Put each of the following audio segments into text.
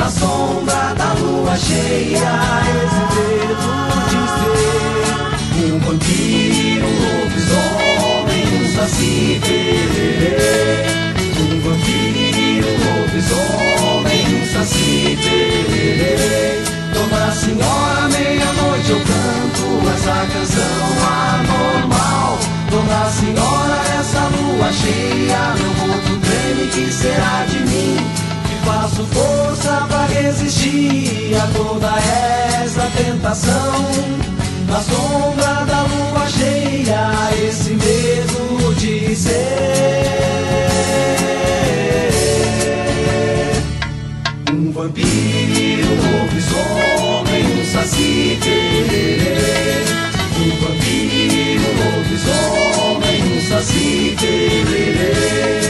Na sombra da lua cheia, esse dedo de ser um vampiro, um lobisomem, um saci pererê. Um vampiro, um lobisomem, um saci pererê. Dona Senhora, meia-noite eu canto essa canção anormal. Dona Senhora, essa lua cheia, meu corpo treme, que será de mim? Faço força pra resistir a toda essa tentação. Na sombra da lua cheia, esse medo de ser um vampiro, um lobisomem, um saci. Um vampiro, um lobisomem, um saci pererê.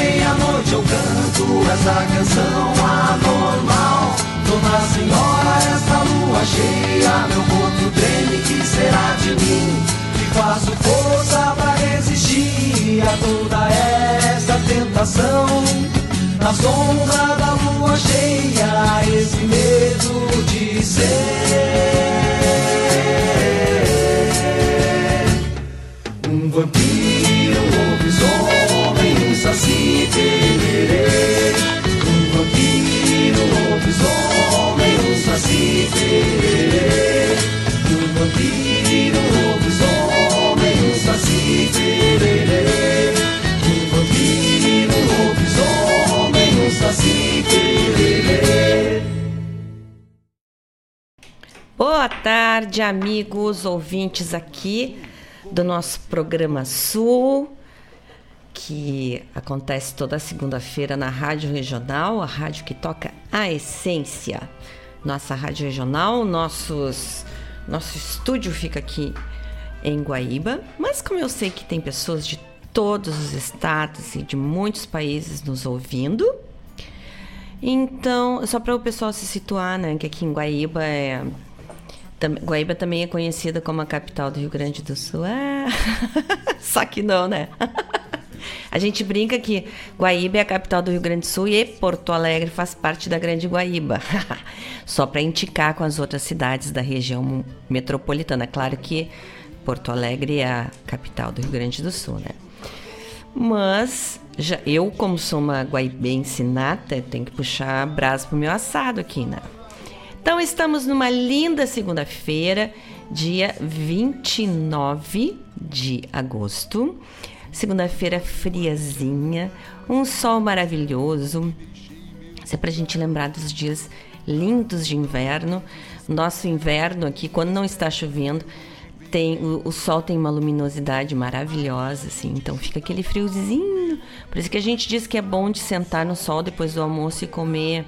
eu canto essa canção anormal. Dona Senhora, essa lua cheia, meu corpo treme, que será de mim? Que faço força pra resistir a toda essa tentação. Na sombra da lua cheia, esse medo de ser um vampiro, Boa tarde, amigos ouvintes aqui do nosso programa Sul, que acontece toda segunda-feira na Rádio Regional, a rádio que toca a essência. Nossa Rádio Regional, nossos, nosso estúdio fica aqui em Guaíba, mas como eu sei que tem pessoas de todos os estados e de muitos países nos ouvindo, então, só para o pessoal se situar, né, que aqui em Guaíba é Guaíba também é conhecida como a capital do Rio Grande do Sul. Ah, só que não, né? A gente brinca que Guaíba é a capital do Rio Grande do Sul e Porto Alegre faz parte da Grande Guaíba. Só para indicar com as outras cidades da região metropolitana. Claro que Porto Alegre é a capital do Rio Grande do Sul, né? Mas já, eu, como sou uma guaibense nata, tenho que puxar brasa pro meu assado aqui, né? Então estamos numa linda segunda-feira, dia 29 de agosto. Segunda-feira friazinha, um sol maravilhoso. Isso é pra gente lembrar dos dias lindos de inverno. Nosso inverno aqui, quando não está chovendo, tem o, o sol tem uma luminosidade maravilhosa, assim, então fica aquele friozinho. Por isso que a gente diz que é bom de sentar no sol depois do almoço e comer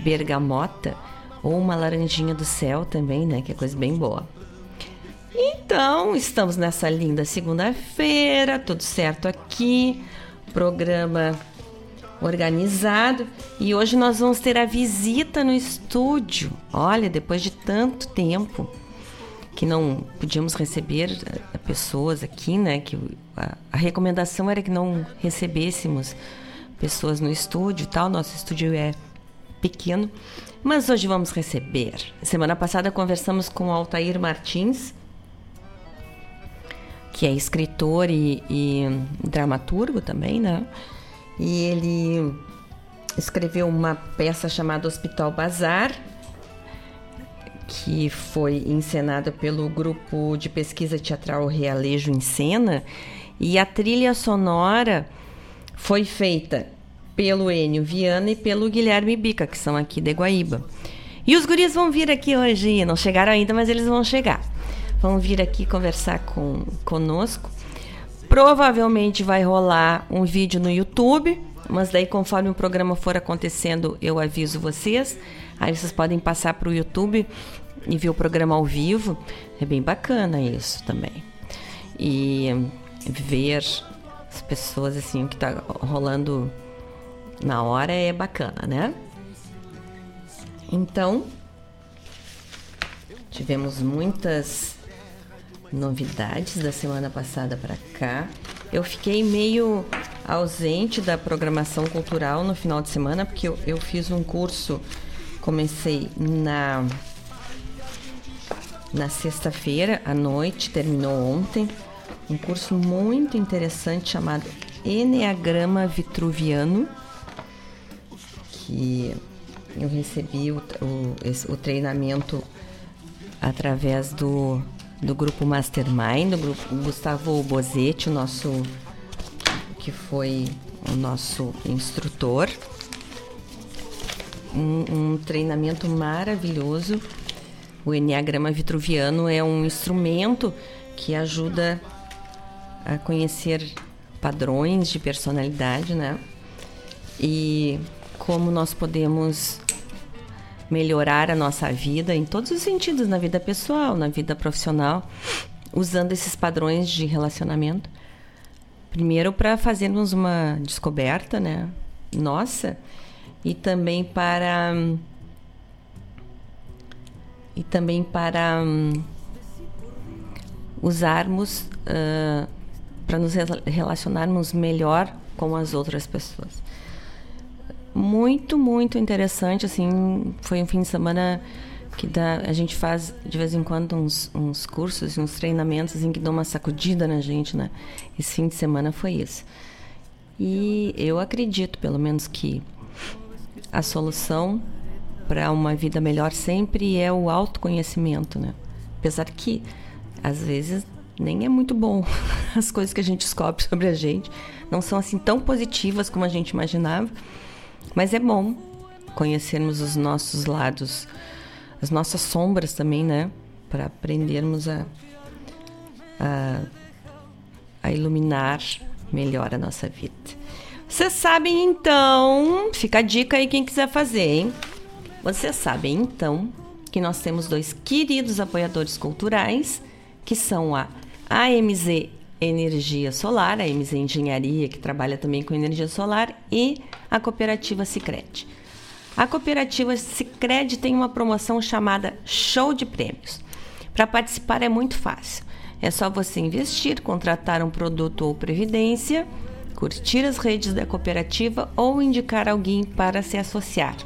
bergamota ou uma laranjinha do céu também, né? Que é coisa bem boa. Então, estamos nessa linda segunda-feira, tudo certo aqui, programa organizado e hoje nós vamos ter a visita no estúdio. Olha, depois de tanto tempo que não podíamos receber eh, pessoas aqui, né? Que a, recomendação era que não recebêssemos pessoas no estúdio e tal. Nosso estúdio é pequeno, Mas hoje vamos receber. Semana passada conversamos com Altair Martins, que é escritor e, e dramaturgo também, né? E ele escreveu uma peça chamada Hospital Bazar, que foi encenada pelo grupo de pesquisa teatral Realejo em Cena, e a trilha sonora foi feita pelo Enio Viana e pelo Guilherme Bica, que são aqui de Guaíba. E os guris vão vir aqui hoje, não chegaram ainda, mas eles vão chegar vão vir aqui conversar com, conosco. Provavelmente vai rolar um vídeo no YouTube, mas daí conforme o programa for acontecendo, eu aviso vocês. Aí vocês podem passar para o YouTube e ver o programa ao vivo. É bem bacana isso também. E ver as pessoas assim, o que está rolando na hora é bacana, né? Então, tivemos muitas novidades da semana passada para cá. Eu fiquei meio ausente da programação cultural no final de semana, porque eu, eu fiz um curso, comecei na, na sexta-feira à noite, terminou ontem, um curso muito interessante chamado Enneagrama Vitruviano, que eu recebi o, o, o treinamento através do do grupo Mastermind, do grupo Gustavo Bozetti, o nosso que foi o nosso instrutor. Um, um treinamento maravilhoso. O Enneagrama Vitruviano é um instrumento que ajuda a conhecer padrões de personalidade, né? E como nós podemos melhorar a nossa vida em todos os sentidos, na vida pessoal, na vida profissional, usando esses padrões de relacionamento. Primeiro para fazermos uma descoberta, né, nossa, e também para e também para usarmos uh, para nos relacionarmos melhor com as outras pessoas muito, muito interessante, assim, foi um fim de semana que dá, a gente faz de vez em quando uns, uns cursos, uns treinamentos em que dão uma sacudida na gente, né? Esse fim de semana foi isso. E eu acredito, pelo menos, que a solução para uma vida melhor sempre é o autoconhecimento, né? Apesar que às vezes nem é muito bom as coisas que a gente descobre sobre a gente, não são assim tão positivas como a gente imaginava. Mas é bom conhecermos os nossos lados, as nossas sombras também, né? Para aprendermos a, a, a iluminar melhor a nossa vida. Vocês sabem então, fica a dica aí quem quiser fazer, hein? Vocês sabem então que nós temos dois queridos apoiadores culturais, que são a AMZ Energia Solar, a MZ Engenharia, que trabalha também com energia solar, e a cooperativa Sicredi. A cooperativa Sicredi tem uma promoção chamada Show de Prêmios. Para participar é muito fácil. É só você investir, contratar um produto ou previdência, curtir as redes da cooperativa ou indicar alguém para se associar.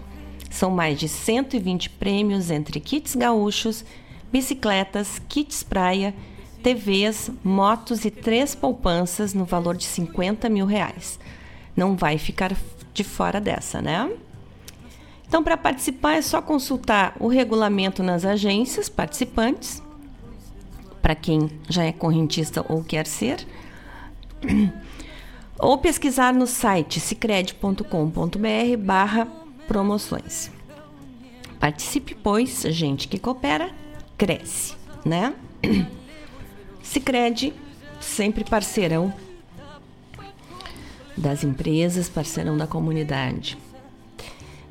São mais de 120 prêmios entre kits gaúchos, bicicletas, kits praia TVs, motos e três poupanças no valor de 50 mil reais. Não vai ficar de fora dessa, né? Então, para participar é só consultar o regulamento nas agências participantes, para quem já é correntista ou quer ser, ou pesquisar no site cicred.com.br barra promoções. Participe, pois, gente que coopera, cresce, né? Sicredi sempre parceirão das empresas, parceirão da comunidade.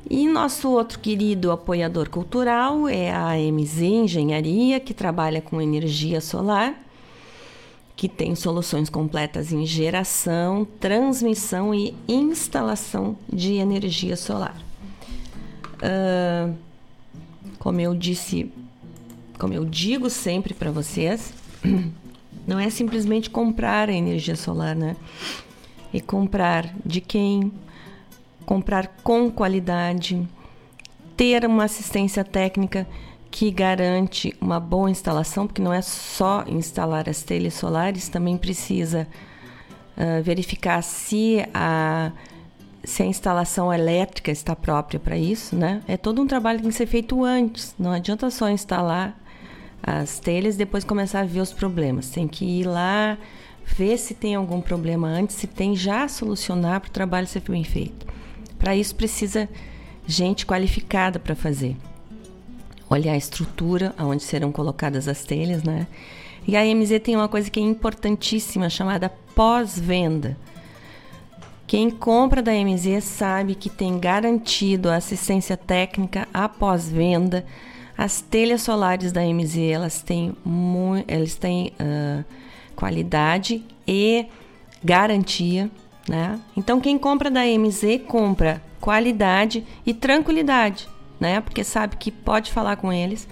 E nosso outro querido apoiador cultural é a MZ Engenharia, que trabalha com energia solar, que tem soluções completas em geração, transmissão e instalação de energia solar. Uh, como eu disse, como eu digo sempre para vocês, Não é simplesmente comprar a energia solar, né? E comprar de quem? Comprar com qualidade, ter uma assistência técnica que garante uma boa instalação, porque não é só instalar as telhas solares, também precisa uh, verificar se a, se a instalação elétrica está própria para isso, né? É todo um trabalho que tem que ser feito antes. Não adianta só instalar as telhas e depois começar a ver os problemas. Tem que ir lá, ver se tem algum problema antes, se tem já solucionar para o trabalho ser bem feito. Para isso precisa gente qualificada para fazer. Olhar a estrutura onde serão colocadas as telhas, né? E a MZ tem uma coisa que é importantíssima chamada pós-venda. Quem compra da MZ sabe que tem garantido a assistência técnica após venda. As telhas solares da MZ elas têm, elas têm uh, qualidade e garantia. Né? Então, quem compra da MZ compra qualidade e tranquilidade, né? porque sabe que pode falar com eles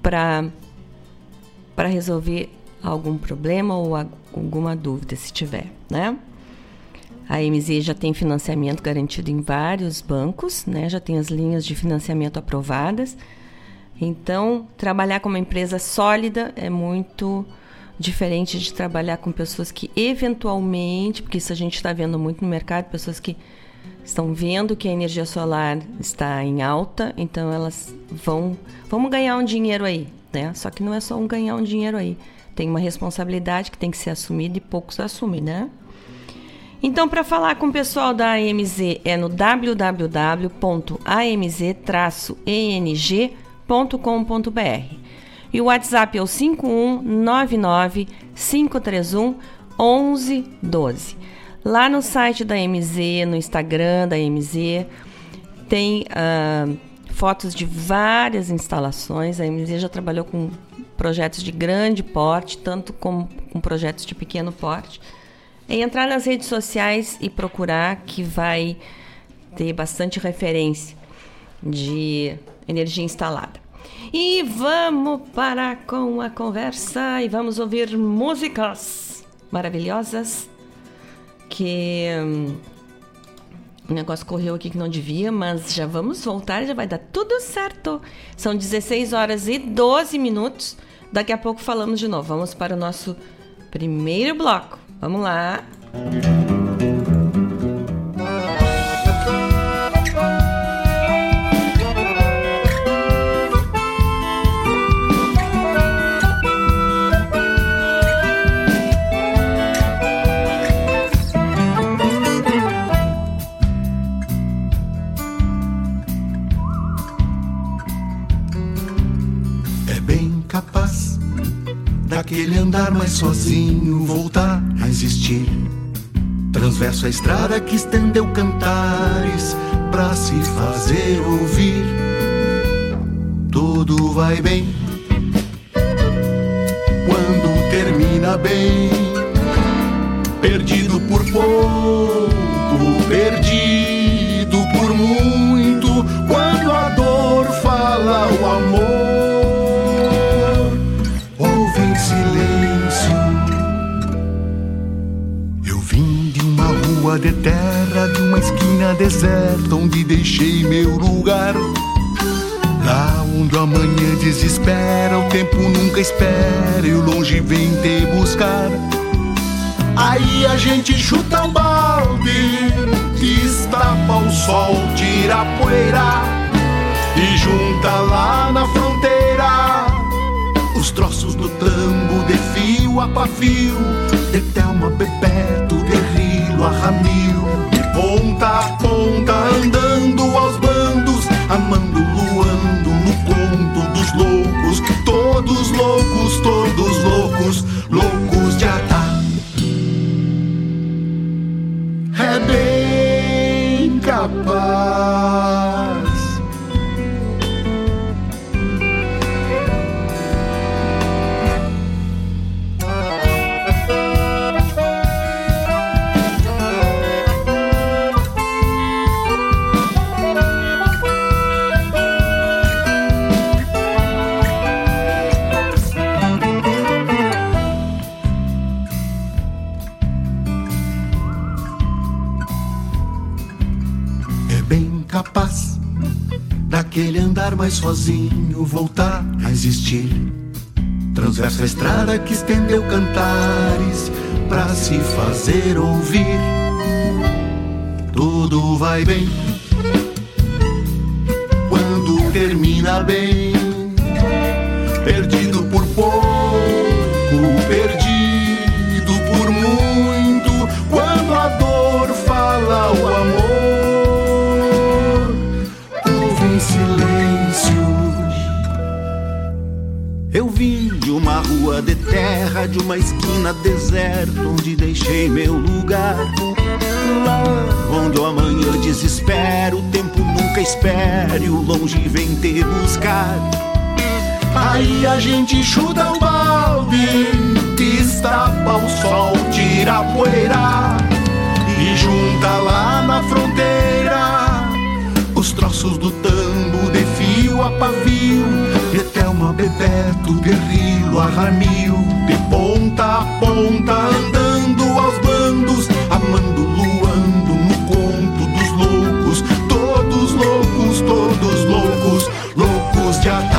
para resolver algum problema ou alguma dúvida, se tiver. Né? A MZ já tem financiamento garantido em vários bancos, né? já tem as linhas de financiamento aprovadas. Então, trabalhar com uma empresa sólida é muito diferente de trabalhar com pessoas que eventualmente, porque isso a gente está vendo muito no mercado, pessoas que estão vendo que a energia solar está em alta, então elas vão, vamos ganhar um dinheiro aí, né? Só que não é só um ganhar um dinheiro aí, tem uma responsabilidadade que tem que ser assumida e poucos assumem, né? Então, para falar com o pessoal da AMZ é no www.amz-eng.com.br. E o WhatsApp é o 5199 531 1112. Lá no site da MZ, no Instagram da MZ, tem uh, fotos de várias instalações. A MZ já trabalhou com projetos de grande porte, tanto como com projetos de pequeno porte é entrar nas redes sociais e procurar que vai ter bastante referência de energia instalada. E vamos parar com a conversa e vamos ouvir músicas maravilhosas que hum, o negócio correu aqui que não devia, mas já vamos voltar, já vai dar tudo certo. São 16 horas e 12 minutos. Daqui a pouco falamos de novo. Vamos para o nosso primeiro bloco. Vamos lá. É daquele andar mais sozinho voltar a existir. Transverso a estrada que estendeu cantares pra se fazer ouvir. Tudo vai bem quando termina bem. Perdido por pouco, perdido por muito. Quando a dor fala o amor. Rua de terra, de uma esquina deserta, onde deixei meu lugar. Lá onde o amanhã desespera, o tempo nunca espera e o longe vem te buscar. Aí a gente chuta um balde, destapa o sol, tira a poeira e junta lá na fronteira os troços do tambo de fio a pavio, de Thelma Bebeto, a de ponta a ponta, andando aos bandos, amando, luando no conto dos loucos, todos loucos, todos loucos, loucos de atar. estar mais sozinho, voltar a existir. Transversa a estrada que estendeu cantares para se fazer ouvir. Tudo vai bem quando termina bem. Perdi Eu vim de uma rua de terra, de uma esquina deserta, onde deixei meu lugar. Lá onde o amanhã desespero, o tempo nunca espera e o longe vem te buscar. Aí a gente chuta o balde, destapa o sol, tira a poeira e junta lá na fronteira os troços do tambo de fio a pavio a Bebeto, Guerrilo, a Ramil, de ponta a ponta, andando aos bandos, amando, luando no conto dos loucos, todos loucos, todos loucos, loucos de ataque.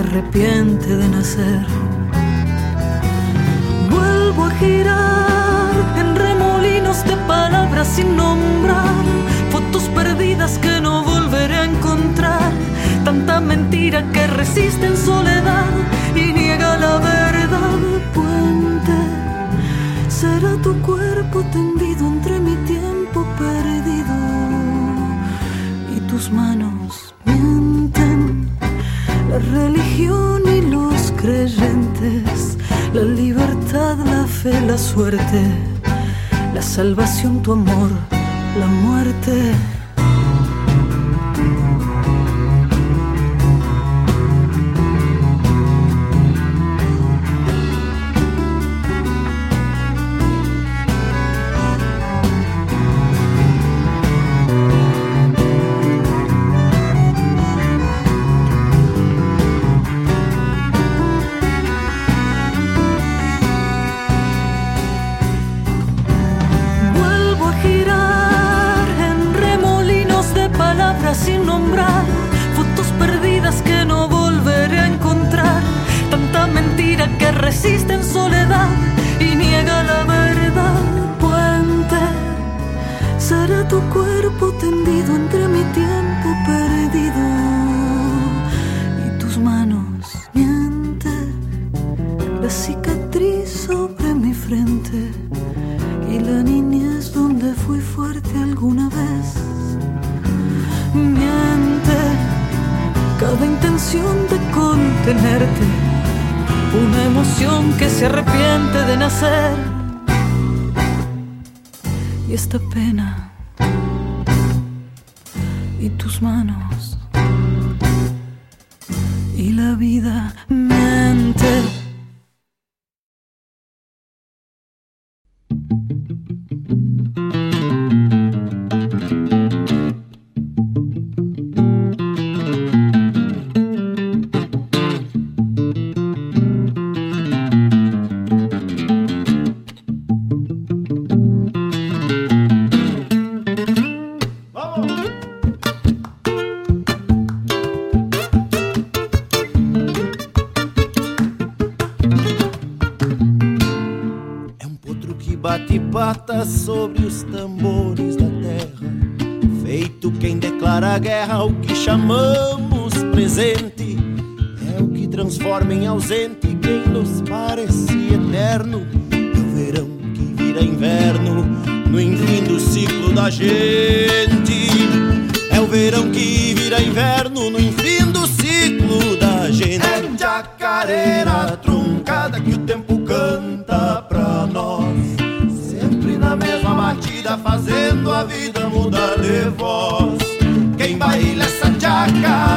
Arrepiente de nacer. Vuelvo a girar en remolinos de palabras sin nombrar, fotos perdidas que no volveré a encontrar tanta mentira que resiste en soledad y niega la verdad. Puente, será tu cuerpo tendido entre mi tiempo perdido y tus manos suerte, la salvación, tu amor, la muerte. Da gente. É o verão que vira inverno no enfim do ciclo da gente. É jacareira truncada que o tempo canta pra nós na mesma batida, fazendo a vida mudar de voz. Quem baila essa chacareira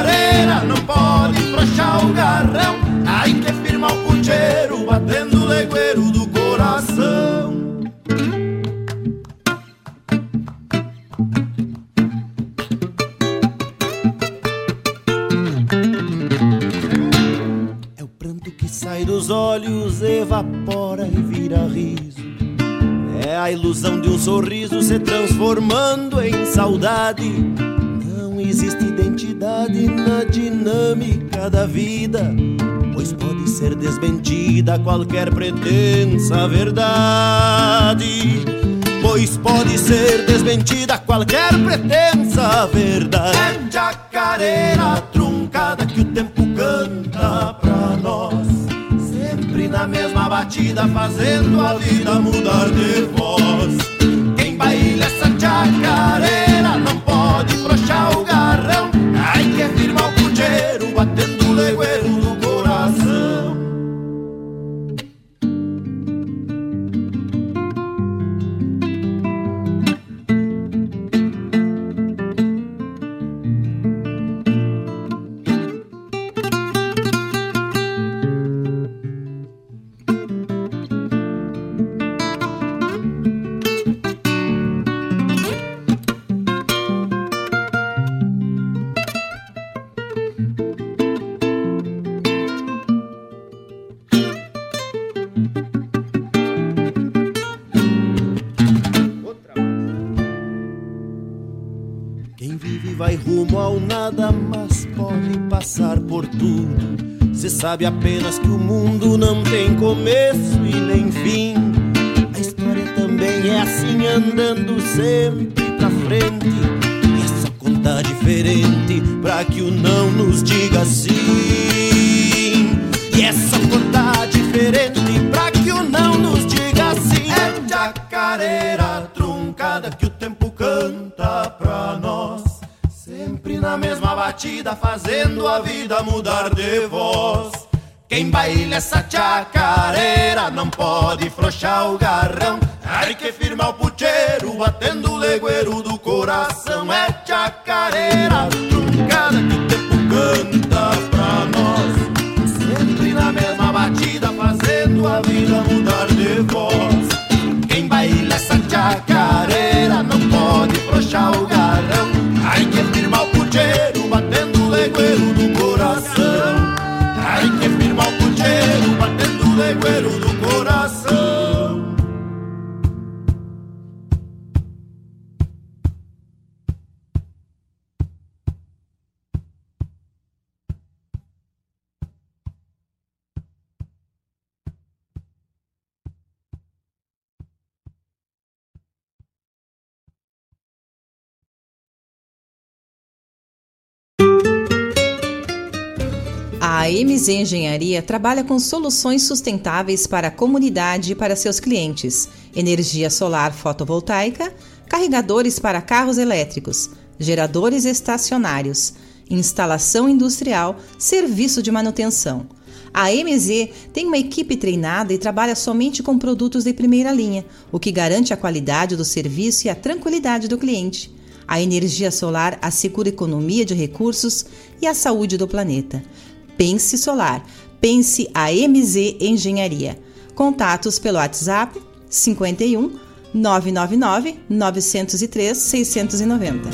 olhos, evapora e vira riso é a ilusão de um sorriso se transformando em saudade. Não existe identidade na dinâmica da vida, pois pode ser desmentida qualquer pretensa verdade. Pois pode ser desmentida qualquer pretensa verdade. É jacareira truncada que o tempo canta na mesma batida, fazendo a vida mudar de voz. Quem baila essa chacareira não pode frouxar o sabe apenas MZ Engenharia trabalha com soluções sustentáveis para a comunidade e para seus clientes: energia solar fotovoltaica, carregadores para carros elétricos, geradores estacionários, instalação industrial, serviço de manutenção. A MZ tem uma equipe treinada e trabalha somente com produtos de primeira linha, o que garante a qualidade do serviço e a tranquilidade do cliente. A energia solar assegura economia de recursos e a saúde do planeta. Pense Solar. Pense a MZ Engenharia. Contatos pelo WhatsApp 51 999 903 690.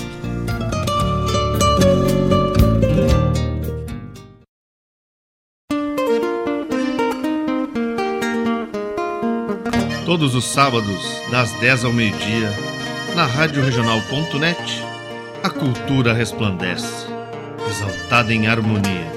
Todos os sábados, das 10 ao meio-dia, na Rádio Regional.net, a cultura resplandece, exaltada em harmonia.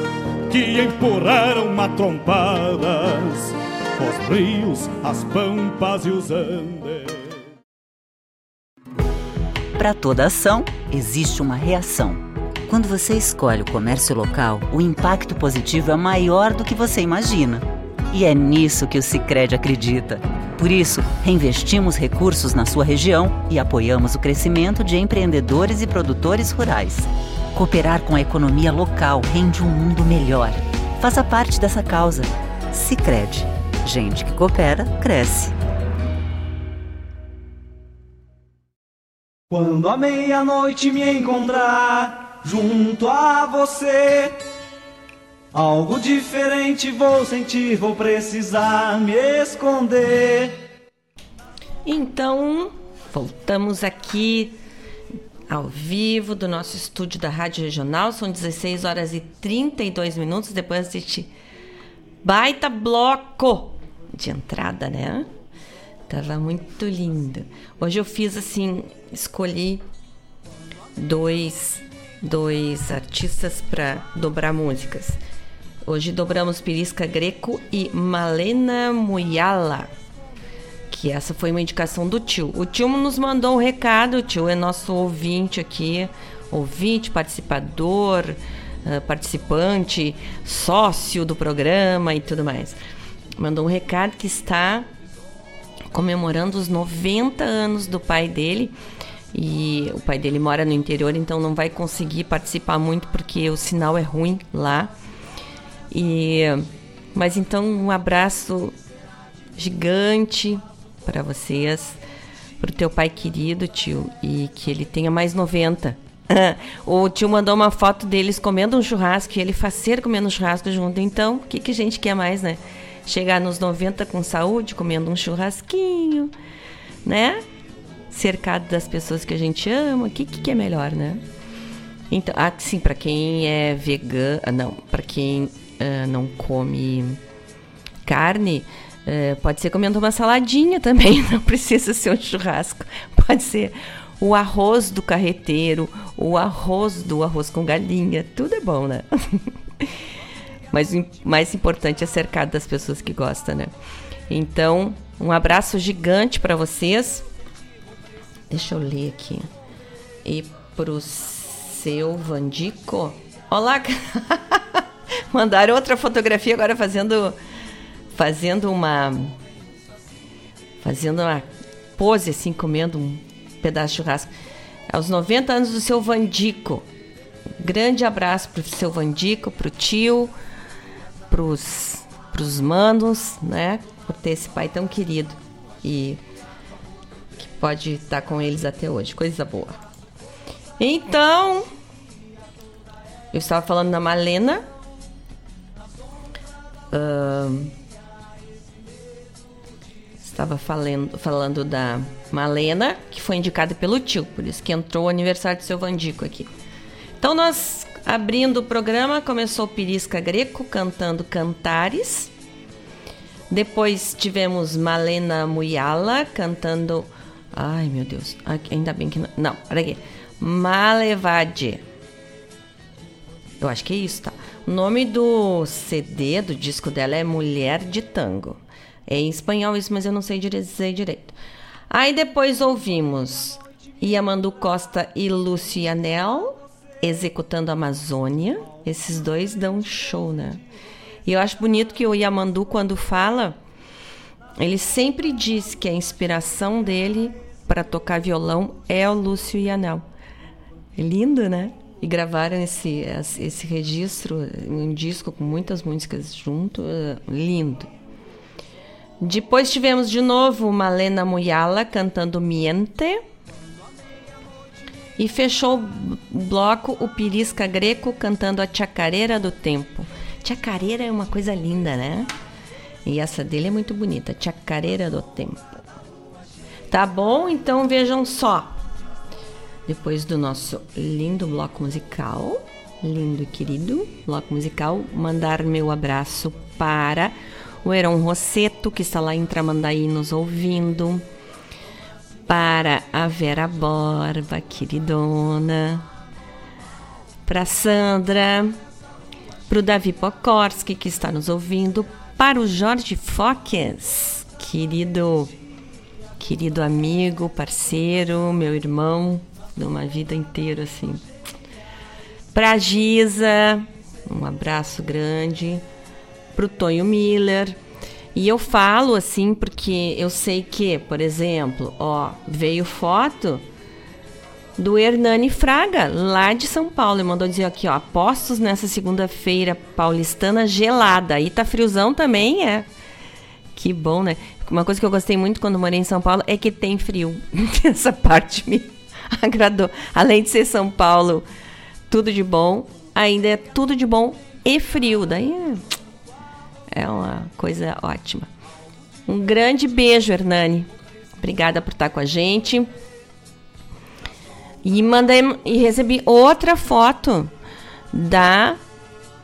que empurraram matrompadas os rios, as pampas e os andes. Para toda ação, existe uma reação. Quando você escolhe o comércio local, o impacto positivo é maior do que você imagina. E é nisso que o Sicredi acredita. Por isso, reinvestimos recursos na sua região e apoiamos o crescimento de empreendedores e produtores rurais. Cooperar com a economia local rende um mundo melhor. Faça parte dessa causa. Sicredi. Gente que coopera, cresce. Quando a meia-noite me encontrar junto a você, algo diferente vou sentir, vou precisar me esconder. Então, voltamos aqui ao vivo do nosso estúdio da Rádio Regional. São 16 horas e 32 minutos depois deste baita bloco de entrada, né? Tava muito lindo. Hoje eu fiz assim, escolhi dois, dois artistas para dobrar músicas. Hoje dobramos Pirisca Greco e Malena Muyala. Que essa foi uma indicação do tio. O tio nos mandou um recado, o tio é nosso ouvinte aqui, ouvinte, participador, uh, participante, sócio do programa e tudo mais. Mandou um recado que está comemorando os 90 anos do pai dele. E o pai dele mora no interior, então não vai conseguir participar muito porque o sinal é ruim lá. E mas então um abraço gigante para vocês, para o teu pai querido, tio, e que ele tenha mais 90 o tio mandou uma foto deles comendo um churrasco e ele faceiro comendo um churrasco junto. Então, o que, que a gente quer mais, né? Chegar nos 90 com saúde, comendo um churrasquinho, né? Cercado das pessoas que a gente ama. O que, que é melhor, né? Então, assim, para quem é vegano, não, para quem uh, não come carne, uh, pode ser comendo uma saladinha também, não precisa ser um churrasco. Pode ser o arroz do carreteiro, o arroz do arroz com galinha, tudo é bom, né? Mas o mais importante é cercado das pessoas que gostam, né? Então, um abraço gigante para vocês. Deixa eu ler aqui. E pro seu Vandico. Olá! Mandaram outra fotografia agora fazendo fazendo uma fazendo uma pose assim comendo um pedaço de churrasco. Aos 90 anos do seu Vandico. Grande abraço pro seu Vandico, pro tio, pros, pros manos, né? Por ter esse pai tão querido e que pode estar com eles até hoje. Coisa boa. Então, eu estava falando da Malena. Uh, estava falando, falando da Malena, que foi indicada pelo tio, por isso que entrou o aniversário do seu Vandico aqui. Então nós abrindo o programa, começou Pirisca Greco cantando Cantares. Depois tivemos Malena Muyala cantando. Ai meu Deus, ainda bem que não. Não, peraí. Malevade. Eu acho que é isso, tá? O nome do CD, do disco dela é Mulher de Tango. É em espanhol isso, mas eu não sei dizer direito. Aí depois ouvimos Yamandu Costa e Lucianel executando Amazônia. Esses dois dão um show, né? E eu acho bonito que o Yamandu, quando fala, ele sempre diz que a inspiração dele para tocar violão é o Lúcio Yanel. É lindo, né? E gravaram esse, esse registro, um disco com muitas músicas junto, lindo. Depois tivemos de novo Malena Muyala cantando Miente. E fechou o bloco o Pirisca Greco cantando a Chacareira do Tempo. Chacareira é uma coisa linda, né? E essa dele é muito bonita, Chacareira do Tempo. Tá bom? Então vejam só. Depois do nosso lindo bloco musical, lindo e querido bloco musical, mandar meu abraço para o Heron Rosseto, que está lá em Tramandaí nos ouvindo, para a Vera Borba, queridona, para Sandra, para o Davi Pokorski, que está nos ouvindo, para o Jorge Foques, querido, querido amigo, parceiro, meu irmão, de uma vida inteira, assim. Para Giza, um abraço grande para o Tonho Miller. E eu falo assim porque eu sei que, por exemplo, ó, veio foto do Hernani Fraga, lá de São Paulo. Ele mandou dizer aqui, ó, apostos nessa segunda-feira paulistana gelada. Aí tá friozão também, é. Que bom, né? Uma coisa que eu gostei muito quando morei em São Paulo é que tem frio. Essa parte me agradou. Além de ser São Paulo, tudo de bom, ainda é tudo de bom e frio. Daí é uma coisa ótima. Um grande beijo, Hernani. Obrigada por estar com a gente. E mandei e recebi outra foto da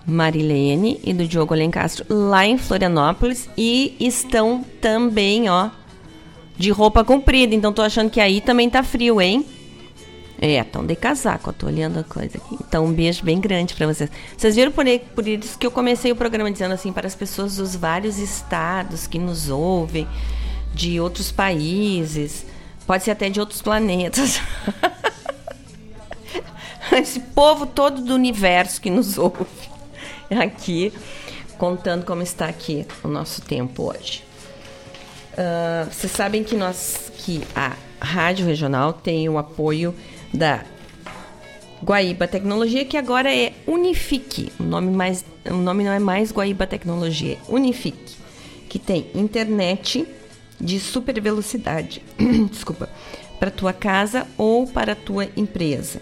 Marilene e do Diogo Alencastro lá em Florianópolis e estão também, ó, de roupa comprida. Então tô achando que aí também tá frio, hein? É, estão de casaco, eu tô olhando a coisa aqui. Então, um beijo bem grande para vocês. Vocês viram por, por isso que eu comecei o programa dizendo assim, para as pessoas dos vários estados que nos ouvem, de outros países, pode ser até de outros planetas. Esse povo todo do universo que nos ouve aqui, contando como está aqui o nosso tempo hoje. Uh, vocês sabem que nós, que a Rádio Regional tem o apoio da Guaíba Tecnologia, que agora é Unifique. O nome, mais, o nome não é mais Guaíba Tecnologia, é Unifique, que tem internet de super velocidade, desculpa, para tua casa ou para tua empresa.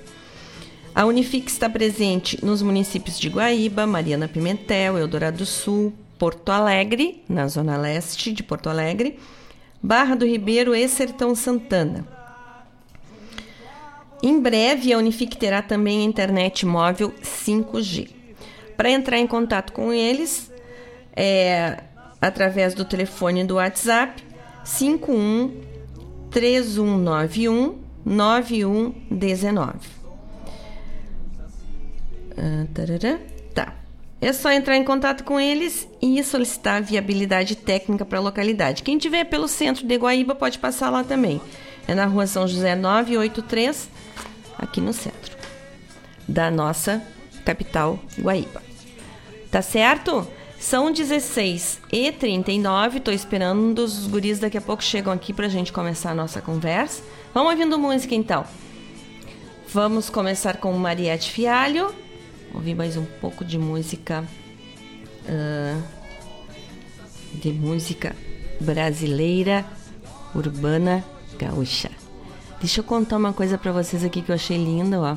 A Unifix está presente nos municípios de Guaíba, Mariana Pimentel, Eldorado do Sul, Porto Alegre, na zona leste de Porto Alegre, Barra do Ribeiro e Sertão Santana. Em breve, a Unifique terá também internet móvel 5G. Para entrar em contato com eles, é através do telefone do WhatsApp 51 3191 9119. Ah, tarará. Tá. É só entrar em contato com eles e solicitar viabilidade técnica para a localidade. Quem tiver pelo centro de Guaíba pode passar lá também. É na rua São José 983, aqui no centro da nossa capital, Guaíba. Tá certo? São 16 e 39 Tô esperando os guris daqui a pouco chegam aqui pra gente começar a nossa conversa. Vamos ouvindo música então. Vamos começar com Mariette Fialho. Ouvir mais um pouco de música. Uh, de música brasileira, urbana, gaúcha. Deixa eu contar uma coisa para vocês aqui que eu achei linda, ó.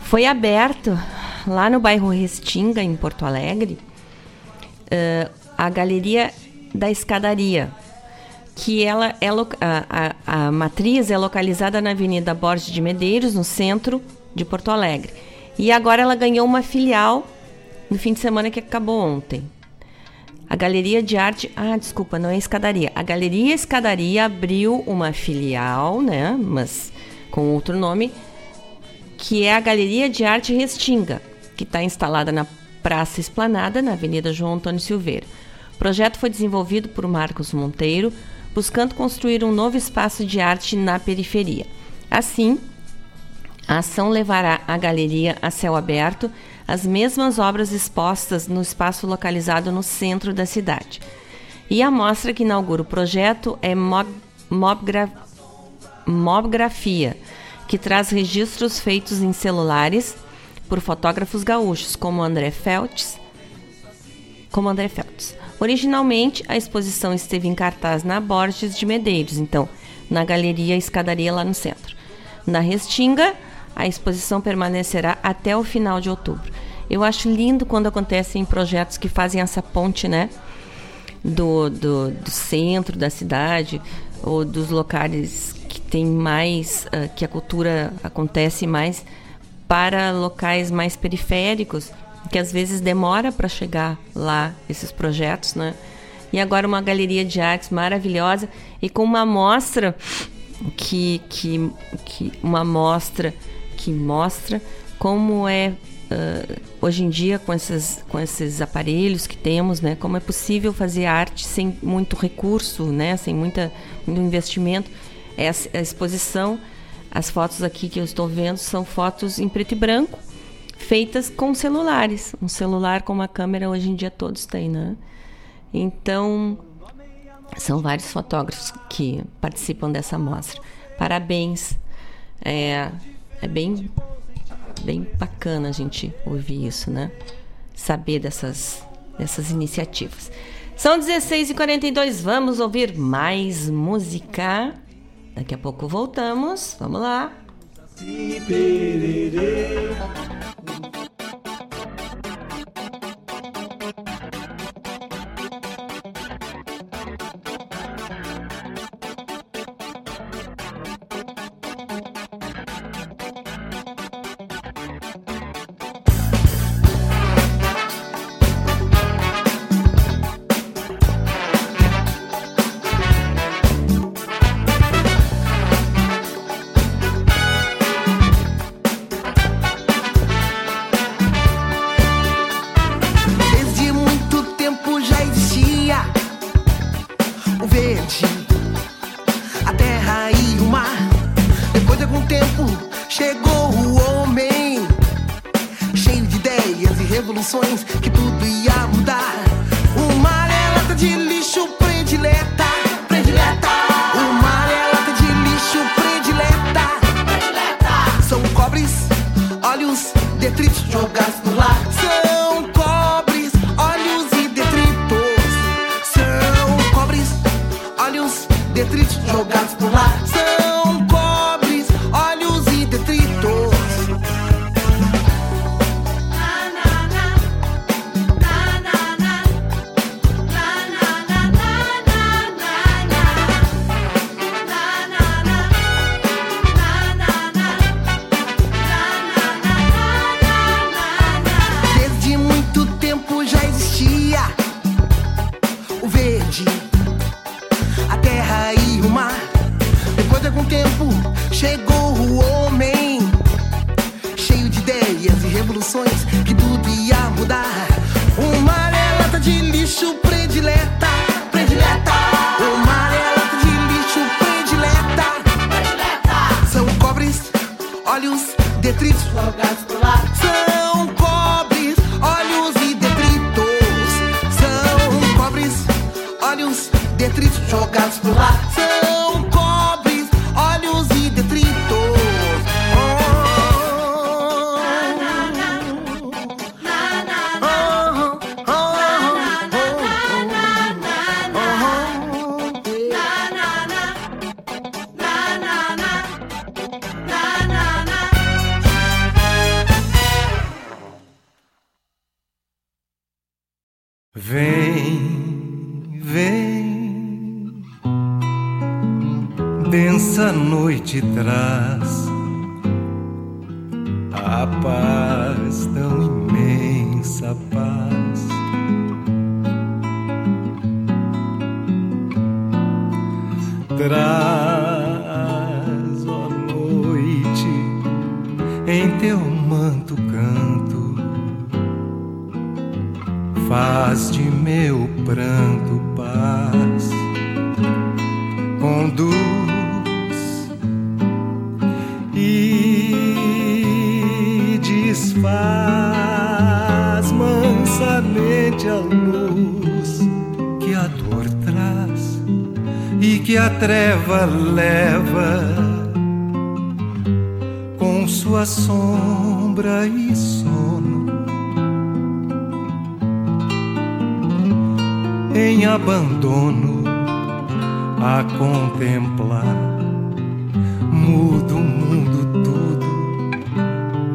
Foi aberto lá no bairro Restinga, em Porto Alegre, uh, a Galeria da Escadaria, que ela é a, a, a, matriz é localizada na Avenida Borges de Medeiros, no centro de Porto Alegre. E agora ela ganhou uma filial no fim de semana que acabou ontem. A Galeria de Arte, ah, desculpa, não é Escadaria. A Galeria Escadaria abriu uma filial, né, mas com outro nome, que é a Galeria de Arte Restinga, que está instalada na Praça Esplanada, na Avenida João Antônio Silveira. O projeto foi desenvolvido por Marcos Monteiro, buscando construir um novo espaço de arte na periferia. Assim, a ação levará a galeria a céu aberto as mesmas obras expostas no espaço localizado no centro da cidade. E a mostra que inaugura o projeto é Mob, Mobgra, Mobgrafia, que traz registros feitos em celulares por fotógrafos gaúchos como André Feltz. Como André Feltz. Originalmente, a exposição esteve em cartaz na Borges de Medeiros, então, na Galeria Escadaria lá no centro. Na Restinga, a exposição permanecerá até o final de outubro. Eu acho lindo quando acontecem projetos que fazem essa ponte, né? Do, do, do centro da cidade ou dos locais que tem mais, uh, que a cultura acontece mais para locais mais periféricos, que às vezes demora para chegar lá esses projetos, né? E agora uma galeria de artes maravilhosa e com uma mostra que, que, que uma mostra que mostra como é uh, hoje em dia com esses, com esses aparelhos que temos, né? Como é possível fazer arte sem muito recurso, né? Sem muita, muito investimento. Essa a exposição as fotos aqui que eu estou vendo são fotos em preto e branco, feitas com celulares. Um celular com uma câmera hoje em dia todos têm, né? Então, são vários fotógrafos que participam dessa mostra. Parabéns. É, é bem, bem bacana a gente ouvir isso, né? Saber dessas, dessas iniciativas. São 16h42, vamos ouvir mais música. Daqui a pouco voltamos. Vamos lá. em abandono a contemplar. Muda o mundo todo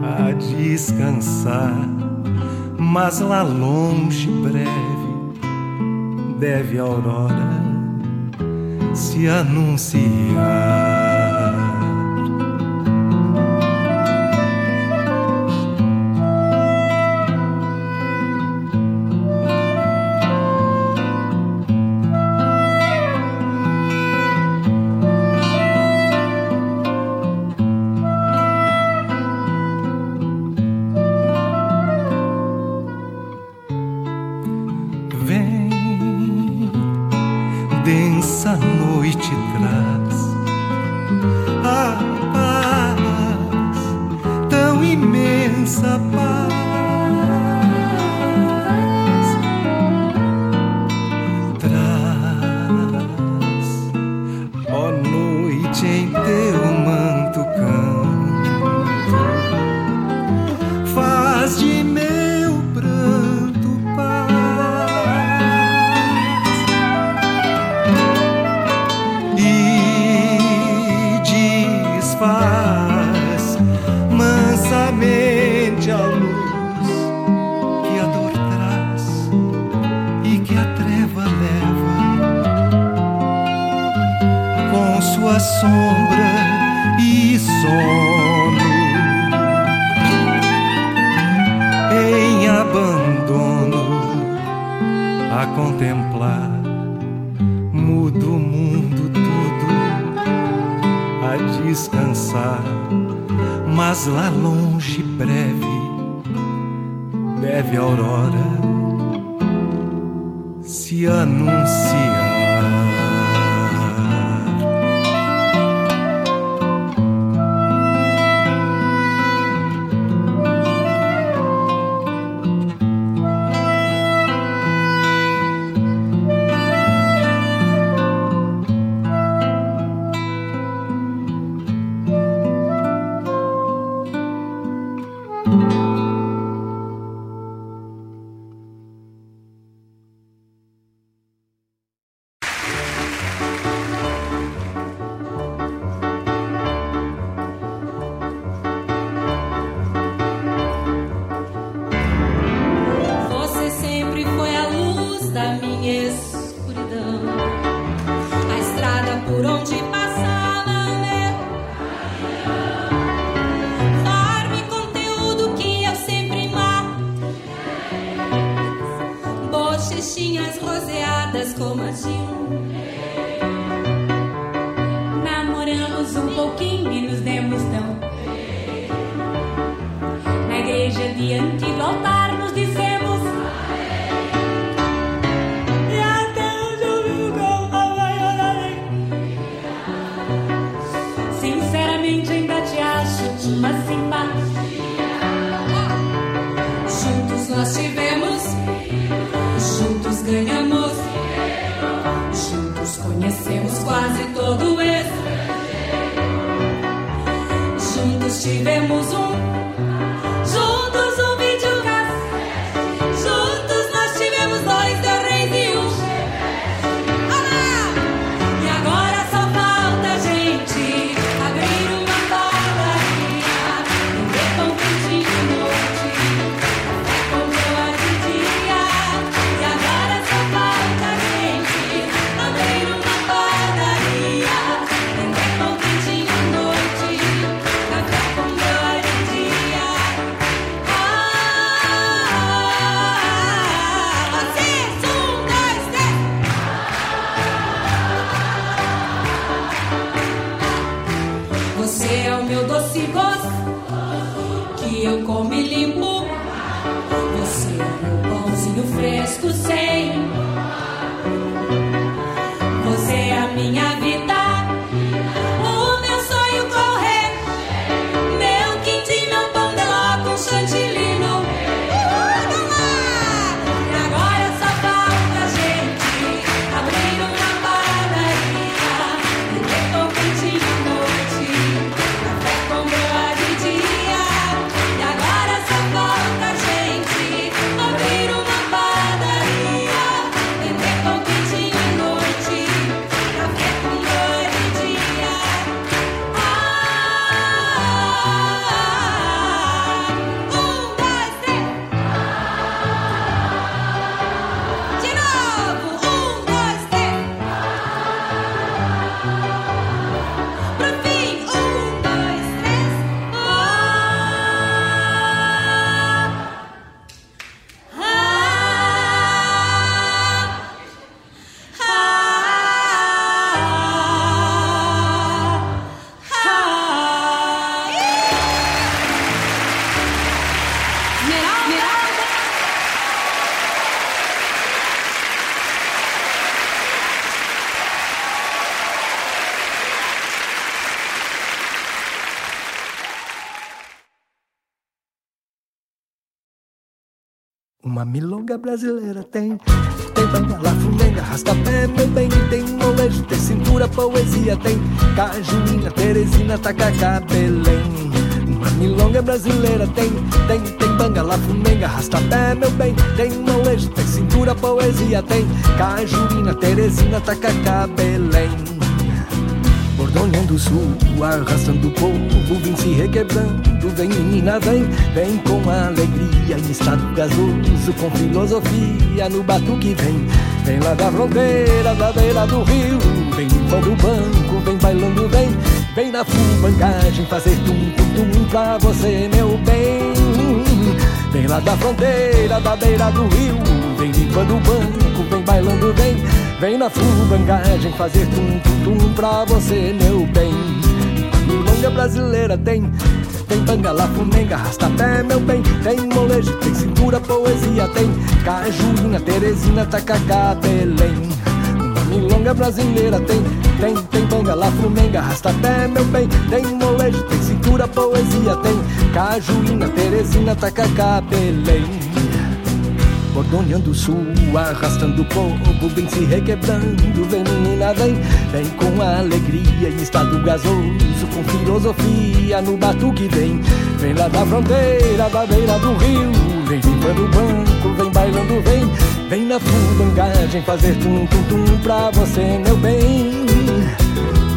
a descansar, mas lá longe breve deve a aurora se anunciar. Brasileira tem, tem bangala, fumenga, rastapé, meu bem, tem molejo, tem cintura, poesia, tem cajuína, teresina, tacacá, belém. Uma milonga brasileira tem, tem, tem bangala, fumenga, rastapé, meu bem, tem molejo, tem cintura, poesia, tem cajuína, teresina, tacacá, belém. Do sul, arrastando o povo, vem se requebrando, vem menina, vem, vem com alegria, em estado gasoso, com filosofia, no batuque vem, vem lá da fronteira, da beira do rio, vem limpando o banco, vem bailando, vem, vem na fubangagem, fazer tum tum tum pra você, meu bem. Vem lá da fronteira, da beira do rio, vem limpando o banco, vem bailando, vem, vem na fubangagem, fazer tum tum pra você, meu bem. Milonga brasileira tem, tem bangala, fumenga, rastapé, meu bem, tem molejo, tem cintura, poesia, tem cajuína, teresina, tacacá, belém. Milonga brasileira tem, tem, tem bangala, fumenga, rastapé, meu bem, tem molejo, tem cintura, poesia, tem cajuína, teresina, tacacá, belém. Bordonhão do sul, arrastando o povo, vem se requebrando, vem menina, vem, vem com alegria, em estado gasoso, com filosofia, no batuque vem, vem lá da fronteira, da beira do rio, vem limpando o banco, vem bailando, vem, vem na fubangagem, fazer tum tum tum pra você, meu bem.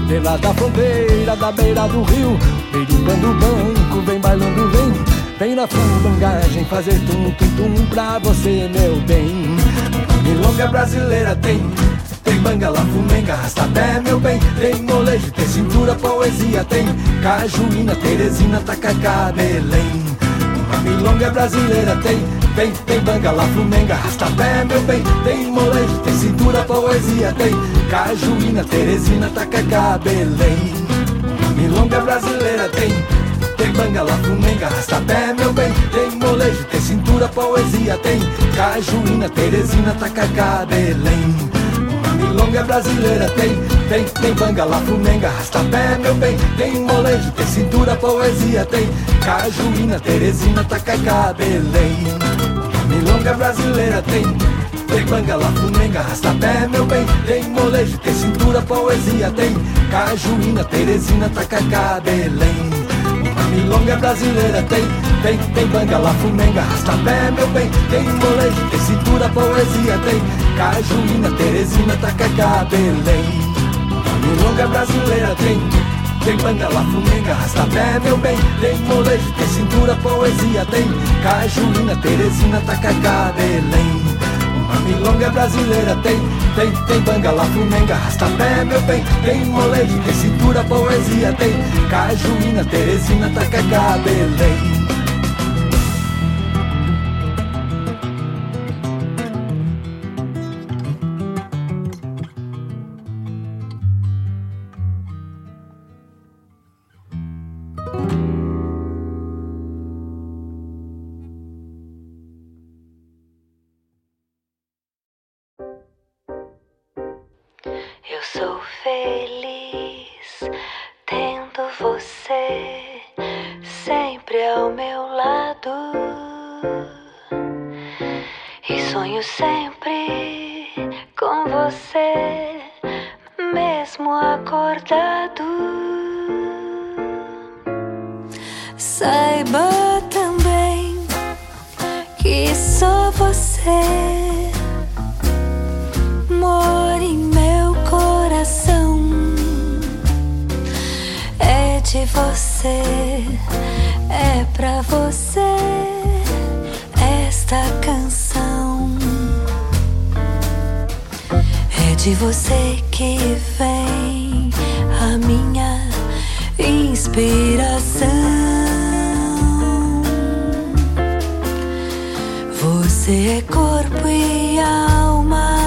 Vem lá da fronteira, da beira do rio, vem limpando o banco, vem bailando, vem, Vem na fubangagem fazer tum tum tum pra você, meu bem. Milonga brasileira tem, tem bangala, fumenga, rastapé, meu bem. Tem molejo, tem cintura, poesia, tem cajuína, teresina, tacacá, belém. Uma milonga brasileira tem, tem, tem bangala, fumenga, rastapé, meu bem. Tem molejo, tem cintura, poesia, tem cajuína, teresina, tacacá, belém. milonga brasileira tem tem bangala, flamenga, arrasta-pé, meu bem. Tem molejo, tem cintura, poesia Tem cajuína, teresina, tacacá, Belém. Milonga brasileira tem Tem, tem bangala, flamenga, arrasta-pé, meu bem. Tem molejo, tem cintura, poesia Tem cajuína, teresina, tacacá, Belém. Milonga brasileira tem tem bangala, flamenga, arrasta-pé, meu bem. Tem molejo, tem cintura, poesia Tem cajuína, teresina, tacacá, Belém milonga brasileira tem Tem, tem bangala, flamenga, arrasta-pé, meu bem Tem molejo, tem cintura, poesia Tem cajuína, teresina, tacacá, Belém. Milonga brasileira tem tem bangala, flamenga, arrasta-pé, meu bem Tem molejo, tem cintura, poesia Tem cajuína, teresina, tacacá, Belém uma milonga brasileira tem, tem, tem bangala, flamenga, arrasta-pé, meu bem Tem molejo, tem cintura, poesia Tem cajuína, teresina, tacacá, Belém sempre com você, mesmo acordado. Saiba também que só você mora em meu coração. É de você, é pra você esta canção. De você que vem a minha inspiração. Você é corpo e alma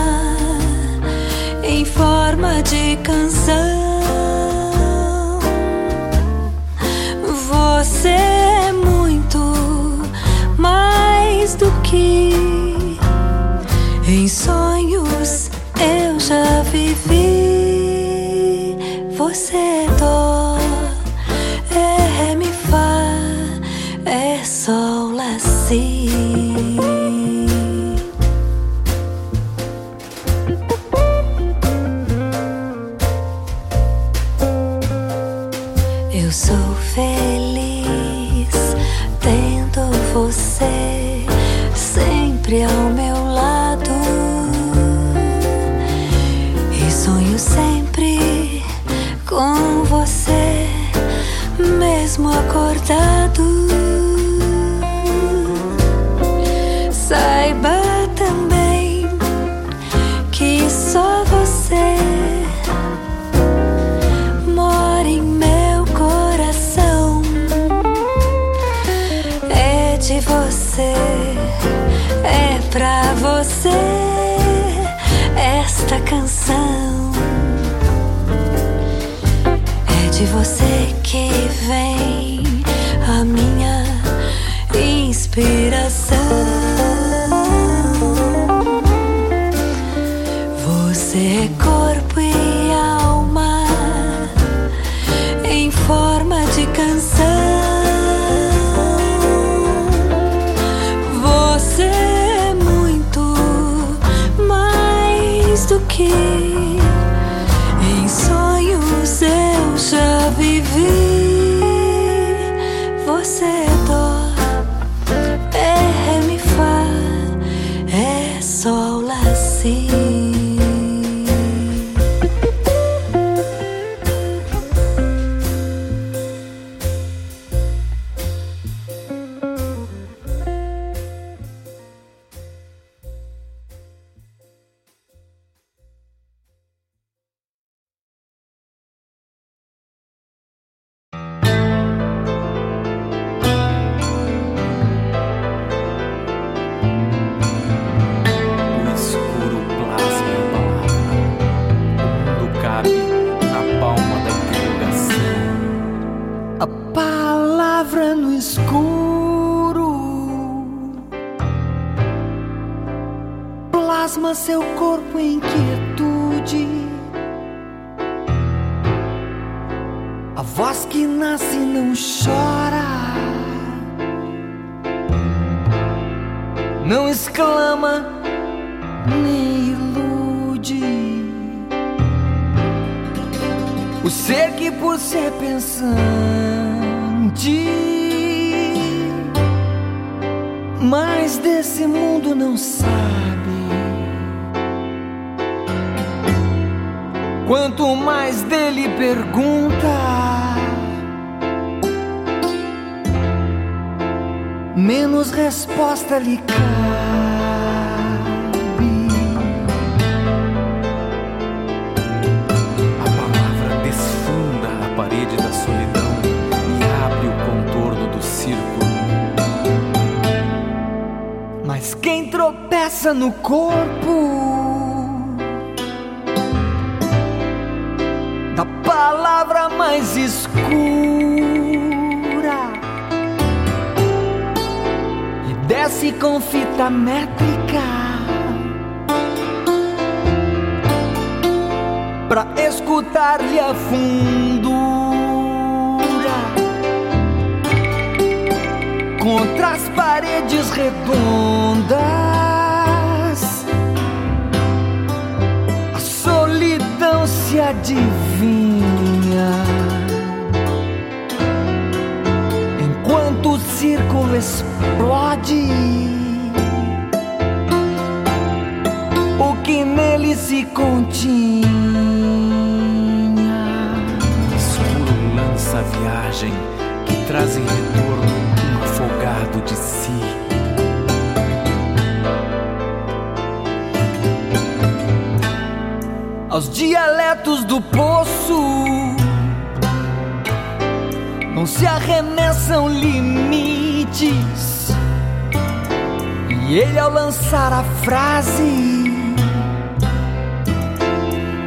em forma de canção. Você é muito mais do que em sonhos eu você, é pra você esta canção. É de você que vem a minha inspiração.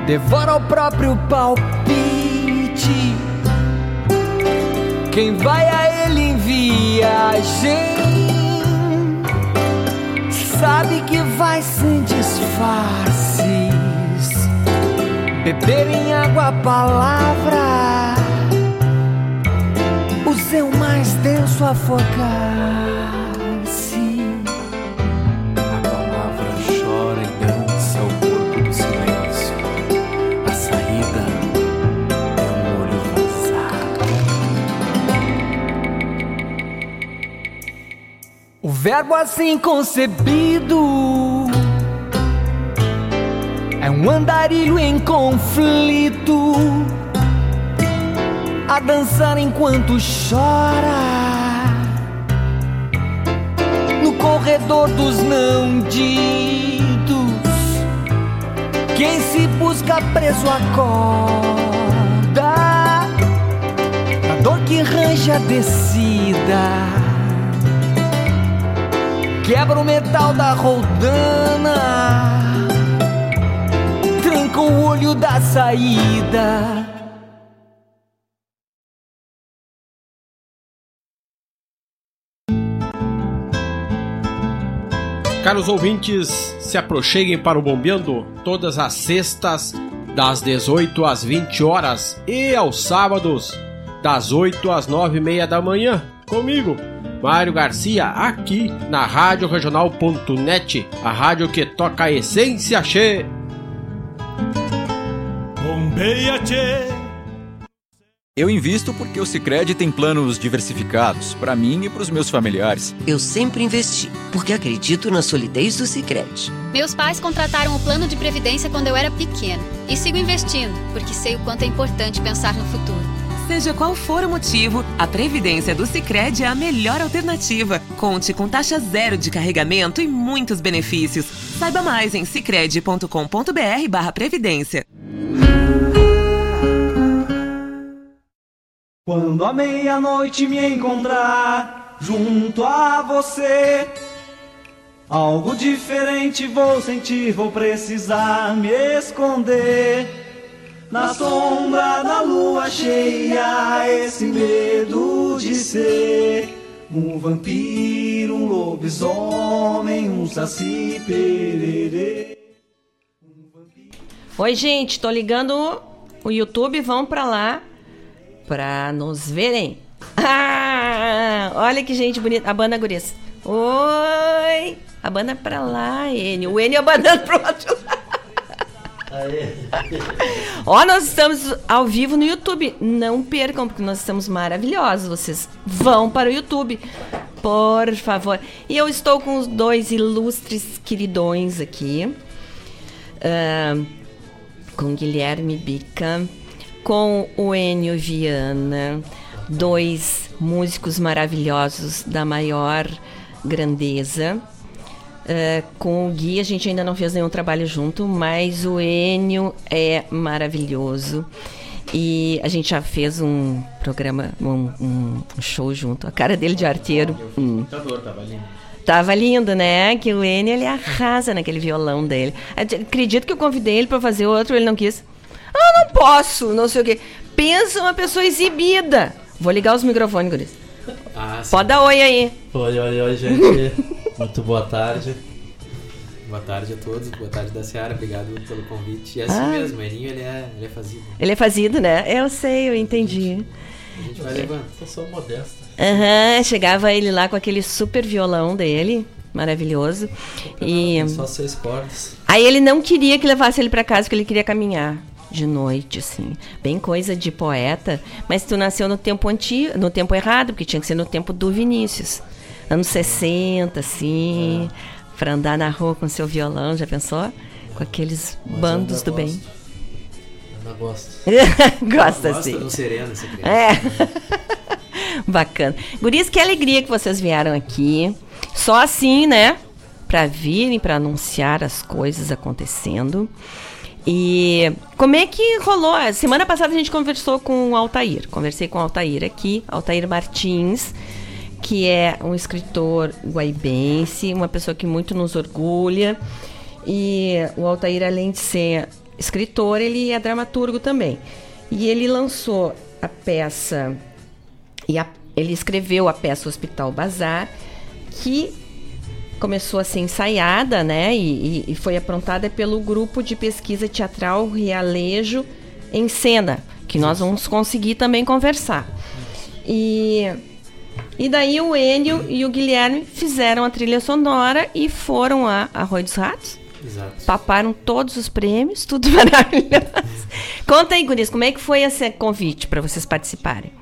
Devora o próprio palpite. Quem vai a ele em viagem sabe que vai sem disfarces beber em água a palavra, o seu mais denso afogar-se. Verbo assim concebido. É um andarilho em conflito. A dançar enquanto chora. No corredor dos não ditos. Quem se busca preso acorda, a dor que range a descida quebra o metal da roldana tranca o olho da saída. Caros ouvintes, se aproxeguem para o Bombeando todas as sextas, das 18 às 20 horas e aos sábados, das 8 às 9 e meia da manhã, comigo, Mário Garcia, aqui na Rádio Regional.net, a rádio que toca a essência che. Bombeia Tchê. Eu invisto porque o Sicredi tem planos diversificados para mim e para os meus familiares. Eu sempre investi, porque acredito na solidez do Sicredi. Meus pais contrataram o plano de previdência quando eu era pequeno e sigo investindo, porque sei o quanto é importante pensar no futuro. Seja qual for o motivo, a previdência do Sicredi é a melhor alternativa. Conte com taxa zero de carregamento e muitos benefícios. Saiba mais em sicredi.com.br/previdência. Quando a meia-noite me encontrar junto a você, algo diferente vou sentir, vou precisar me esconder. Na sombra da lua cheia, esse medo de ser um vampiro, um lobisomem, um saci pererê. Oi, gente, tô ligando o YouTube, vão pra lá pra nos verem. Ah, olha que gente bonita. A banda Guris. Oi! A banda pra lá, Enio. O Enio abanando pro outro lado. Ó, nós estamos ao vivo no YouTube. Não percam, porque nós estamos maravilhosos. Vocês vão para o YouTube, por favor. E eu estou com os dois ilustres queridões aqui. Ah, com Guilherme Bica, com o Enio Viana, dois músicos maravilhosos da maior grandeza. Uh, com o Gui a gente ainda não fez nenhum trabalho junto, mas o Enio é maravilhoso. E a gente já fez um programa, um, um show junto. A cara dele de arteiro. Hum. Tava lindo. Tava lindo, né? Que o Enio ele arrasa naquele violão dele. Acredito que eu convidei ele para fazer outro, ele não quis. Ah, não posso, não sei o quê. Pensa uma pessoa exibida. Vou ligar os microfones, Guris. Ah. Pode dar oi aí. Oi, oi, oi, gente. Muito boa tarde. Boa tarde a todos, boa tarde da Seara, obrigado pelo convite. E é assim Ah. mesmo, o Elinho ele é, ele é fazido. Ele é fazido, né? Eu sei, eu entendi. A gente vai levando. Eu sou modesta. Aham, chegava ele lá com aquele super violão dele, maravilhoso. E Só seis cordas. aí ele não queria que levasse ele pra casa, porque ele queria caminhar de noite, assim. Bem coisa de poeta, mas tu nasceu no tempo antigo, no tempo errado, porque tinha que ser no tempo do Vinícius. Anos 60, assim, pra andar na rua com seu violão, já pensou? Com aqueles Mas bandos do bem. gosto. Ainda gosto. Gosta, Gosta sim. sereno, essa criança. É. Bacana. Gurias, que alegria que vocês vieram aqui. Só assim, né? Pra virem, pra anunciar as coisas acontecendo. E como é que rolou? Semana passada a gente conversou com o Altair. Conversei com o Altair aqui, Altair Martins, que é um escritor guaibense, uma pessoa que muito nos orgulha. E o Altair, além de ser escritor, ele é dramaturgo também. E ele lançou a peça e a- ele escreveu a peça Hospital Bazar, que começou a ser ensaiada, né? E, e- e foi aprontada pelo grupo de pesquisa teatral Realejo em Cena, que nós vamos conseguir também conversar. E, e daí o Enio e o Guilherme fizeram a trilha sonora e foram a Arroio dos Ratos. Exato. Paparam todos os prêmios, tudo maravilhoso. Conta aí, Guris, como é que foi esse convite para vocês participarem?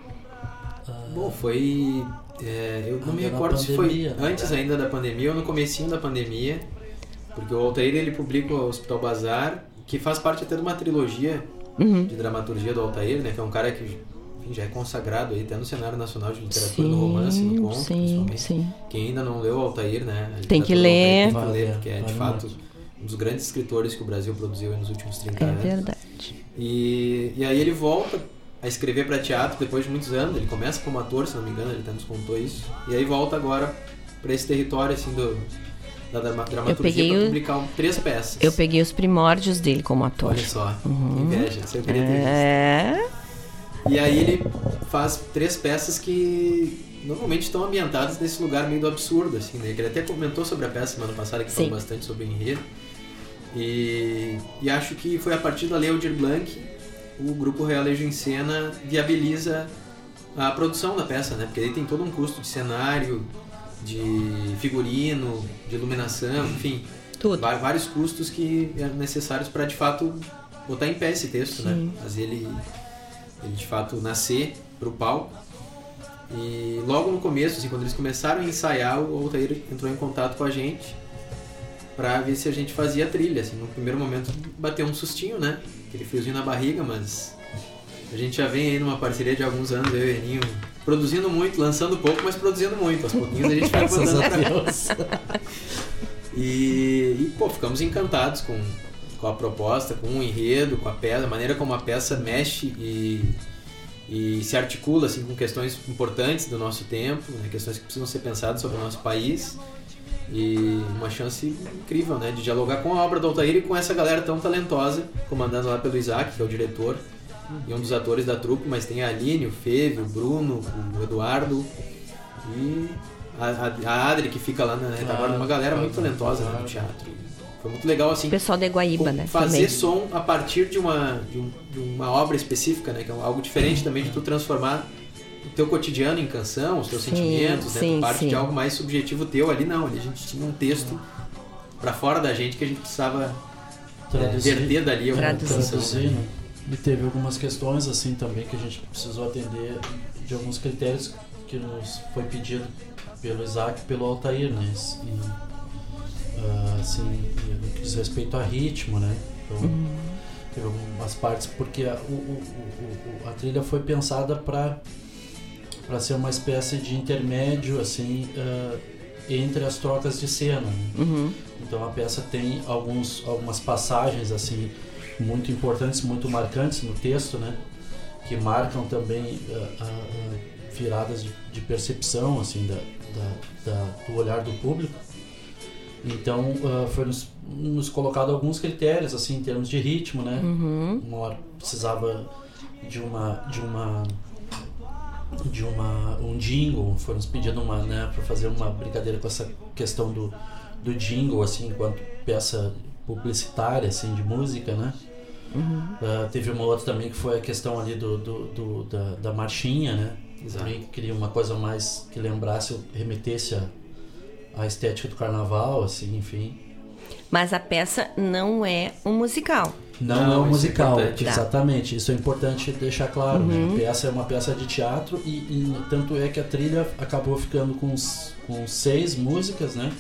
Bom, foi. É, eu não me recordo se foi né? antes ainda da pandemia ou no comecinho da pandemia. Porque o Altair ele publica o Hospital Bazar, que faz parte até de uma trilogia Uhum. de dramaturgia do Altair, né? Que é um cara que enfim, já é consagrado aí até no cenário nacional de literatura do Sim, romance, no conto, sim, principalmente. sim. Quem ainda não leu o Altair, né? Tem que ler. Altair Tem que Vale, ler, porque é de fato um dos grandes escritores que o Brasil produziu nos últimos 30 É anos. verdade. E, e aí ele volta a escrever para teatro depois de muitos anos. Ele começa como ator, se não me engano, ele até nos contou isso. E aí volta agora para esse território assim do, da drama- dramaturgia peguei para publicar um- três peças. Eu peguei os primórdios dele como ator. Olha só, Uhum. inveja. Eu queria ter visto. É. E aí ele faz três peças que normalmente estão ambientadas nesse lugar meio do absurdo, assim, né? Que ele até comentou sobre a peça semana passada, que falou Sim. bastante sobre o enredo. E, e acho que foi a partir da Lei Aldir Blanc, o Grupo Realejo em Cena viabiliza a produção da peça, né? Porque aí tem todo um custo de cenário, de figurino, de iluminação, enfim. Tudo. Vários custos que eram necessários para de fato botar em pé esse texto, né? Sim. Fazer ele, ele de fato nascer para o palco. E logo no começo, assim, quando eles começaram a ensaiar, o Altair entrou em contato com a gente para ver se a gente fazia a trilha. Assim, no primeiro momento bateu um sustinho, né? Aquele friozinho na barriga, mas a gente já vem aí numa parceria de alguns anos, eu e o Eninho, produzindo muito, lançando pouco, mas produzindo muito. Aos pouquinhos a gente vai a pra e, e, pô, ficamos encantados com, com a proposta, com o enredo, com a peça, a maneira como a peça mexe e, e se articula assim, com questões importantes do nosso tempo, né, questões que precisam ser pensadas sobre o nosso país. E uma chance incrível né, de dialogar com a obra do Altair e com essa galera tão talentosa, comandando lá pelo Isaac, que é o diretor e um dos atores da trupe, mas tem a Aline, o Feve, o Bruno, o Eduardo e a, a, a Adri, que fica lá na retaguarda, uma galera muito talentosa né, no teatro. Foi muito legal assim. O pessoal da Guaíba, né? Fazer também. som a partir de uma, de, um- de uma obra específica, né? Que é algo diferente também de tu transformar o teu cotidiano em canção, os teus Sim, sentimentos, né? sim, Tu parte sim. de algo mais subjetivo teu ali, não. Ali a gente tinha um texto pra fora da gente que a gente precisava é, Traduzir. verter dali alguma canção. Traduzir, né? E teve algumas questões assim também que a gente precisou atender de alguns critérios que nos foi pedido pelo Isaac e pelo Altair, né? E, ah, assim, no que diz respeito a ritmo, né? Então, Uhum. teve algumas partes porque a, o- o- o- a trilha foi pensada para para ser uma espécie de intermédio assim ah, entre as trocas de cena. né? Uhum. Então a peça tem alguns, algumas passagens assim muito importantes, muito marcantes no texto, né? Que marcam também ah, ah, viradas de, de percepção assim da, da- da- do olhar do público. Então ah, foi nos, nos colocado alguns critérios assim em termos de ritmo, né? Uhum. Uma hora precisava de uma de uma de uma um jingle, foi nos pedindo uma, né, para fazer uma brincadeira com essa questão do, do jingle assim, enquanto peça publicitária assim de música, né? Uhum. Ah, teve uma outra também que foi a questão ali do, do, do- da, da marchinha, né? Exato. Também queria uma coisa mais que lembrasse, remetesse a, a estética do carnaval, assim, enfim. Mas a peça não é um musical. Não, Não, é um é musical. Tá. exatamente. Isso é importante deixar claro. né? Uhum. A peça é uma peça de teatro e, e tanto é que a trilha acabou ficando com, com seis músicas, né?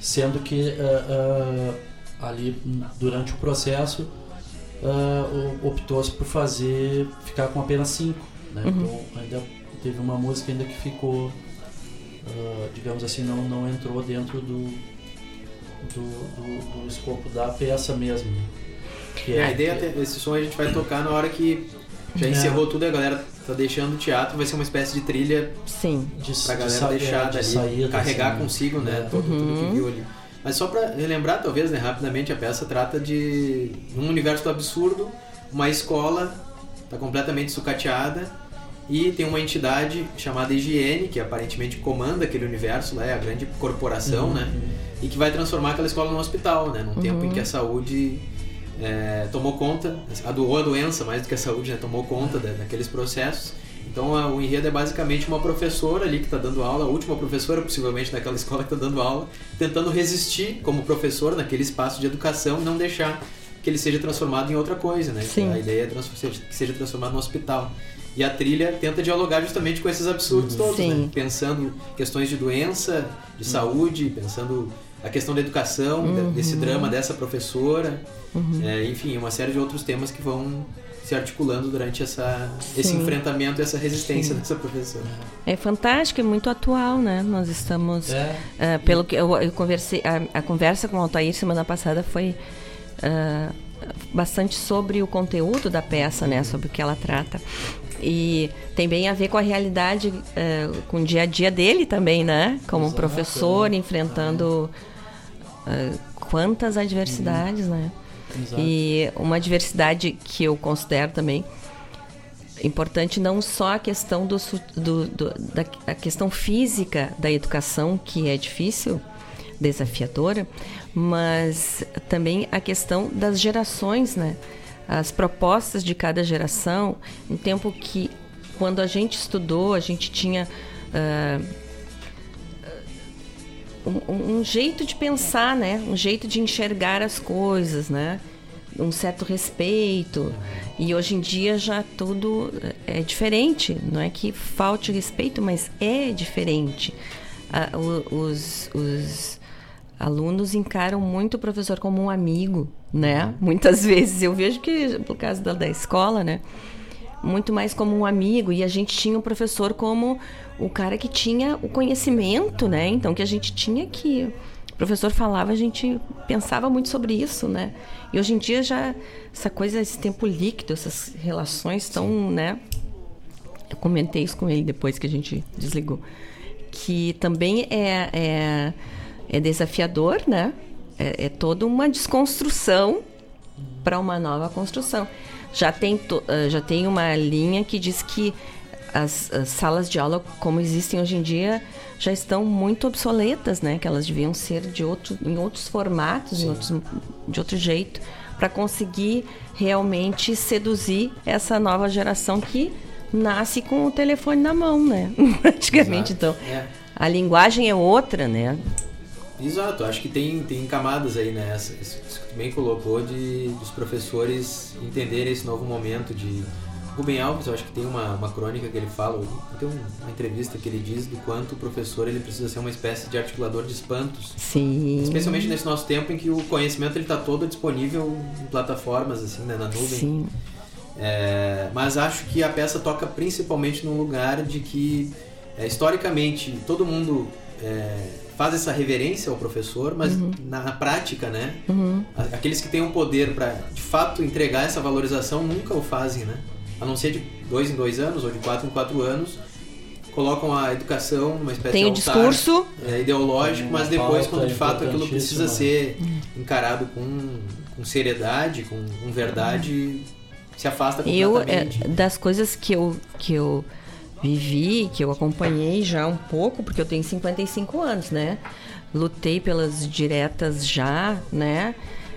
Sendo que ah, ah, ali hum, durante o processo o- optou-se por fazer ficar com apenas cinco, né? Uhum. Então ainda teve uma música ainda que ficou, digamos assim, não, não entrou dentro do, do, do, do escopo da peça mesmo. né? Que É, a ideia é esse som a gente vai tocar na hora que já É. encerrou tudo e a galera tá deixando o teatro, vai ser uma espécie de trilha Sim. de, pra de galera deixar é, de dali, saída, carregar assim, consigo, né, É. todo, tudo Uhum. que viu ali. Mas só pra relembrar, talvez, né, rapidamente, a peça trata de um universo do absurdo, uma escola tá completamente sucateada e tem uma entidade chamada Higiene, que aparentemente comanda aquele universo, lá é a grande corporação, Uhum. né, e que vai transformar aquela escola num hospital, né, num tempo em Uhum. que a saúde é, tomou conta, a, do, ou a doença mais do que a saúde, né, tomou conta da- daqueles processos. Então a, o enredo é basicamente uma professora ali que está dando aula, a última professora possivelmente daquela escola que está dando aula, tentando resistir como professor naquele espaço de educação e não deixar que ele seja transformado em outra coisa, né? Sim. A ideia é que seja transformado no hospital. E a trilha tenta dialogar justamente com esses absurdos todos, Sim. né? Pensando questões de doença, de saúde, pensando a questão da educação, Uhum. desse drama dessa professora, Uhum. é, enfim, uma série de outros temas que vão se articulando durante essa, esse enfrentamento e essa resistência Sim. dessa professora. É fantástico, é muito atual, né? Nós estamos. É. ah, pelo que eu, eu conversei, a, a conversa com o Altair semana passada foi ah, bastante sobre o conteúdo da peça, né? Sobre o que ela trata. E tem bem a ver com a realidade, ah, com o dia a dia dele também, né? Como Exato, professor enfrentando ah, quantas adversidades, né? Exato. E uma diversidade que eu considero também importante não só a questão do, do- do- da questão física da educação que é difícil desafiadora mas também a questão das gerações né as propostas de cada geração um tempo que quando a gente estudou a gente tinha ah, um, um- jeito de pensar, né? Um jeito de enxergar as coisas, né? Um certo respeito. E hoje em dia já tudo é diferente. Não é que falte respeito, mas é diferente. Ah, os, os alunos encaram muito o professor como um amigo, né? Muitas vezes eu vejo que, por causa da, da escola, né? Muito mais como um amigo e a gente tinha o professor como o cara que tinha o conhecimento, né? Então que a gente tinha que o professor falava, a gente pensava muito sobre isso, né? E hoje em dia já essa coisa, esse tempo líquido, essas relações estão, né? Eu comentei isso com ele depois que a gente desligou, que também é é, é desafiador, né? É, é toda uma desconstrução para uma nova construção. Já tem, eh, já tem uma linha que diz que as, as salas de aula como existem hoje em dia já estão muito obsoletas, né? Que elas deviam ser de outro, em outros formatos, em outros, de outro jeito, para conseguir realmente seduzir essa nova geração que nasce com o telefone na mão, né? Praticamente, então. É. A linguagem é outra, né? Exato, acho que tem, tem camadas aí, né? Essa- Isso que tu bem colocou de dos professores entenderem esse novo momento de. Rubem Alves, eu acho que tem uma, uma crônica que ele fala, tem um- uma entrevista que ele diz do quanto o professor ele precisa ser uma espécie de articulador de espantos. Sim. Especialmente nesse nosso tempo em que o conhecimento está todo disponível em plataformas, assim, né, na nuvem. Sim. É, mas acho que a peça toca principalmente num lugar de que, é, historicamente, todo mundo é, faz essa reverência ao professor, mas Uhum. na, na prática, né? Uhum. Aqueles que têm o poder para, de fato, entregar essa valorização nunca o fazem, né? A não ser de dois em dois anos ou de quatro em quatro anos, colocam a educação numa espécie Tem de o altar, discurso. é, ideológico, mas depois, quando de fato aquilo precisa ser encarado com, com seriedade, com, com verdade, se afasta Eu, é, completamente. das coisas que eu, que eu vivi, que eu acompanhei já um pouco, porque eu tenho 55 anos, né? Lutei pelas diretas já, né?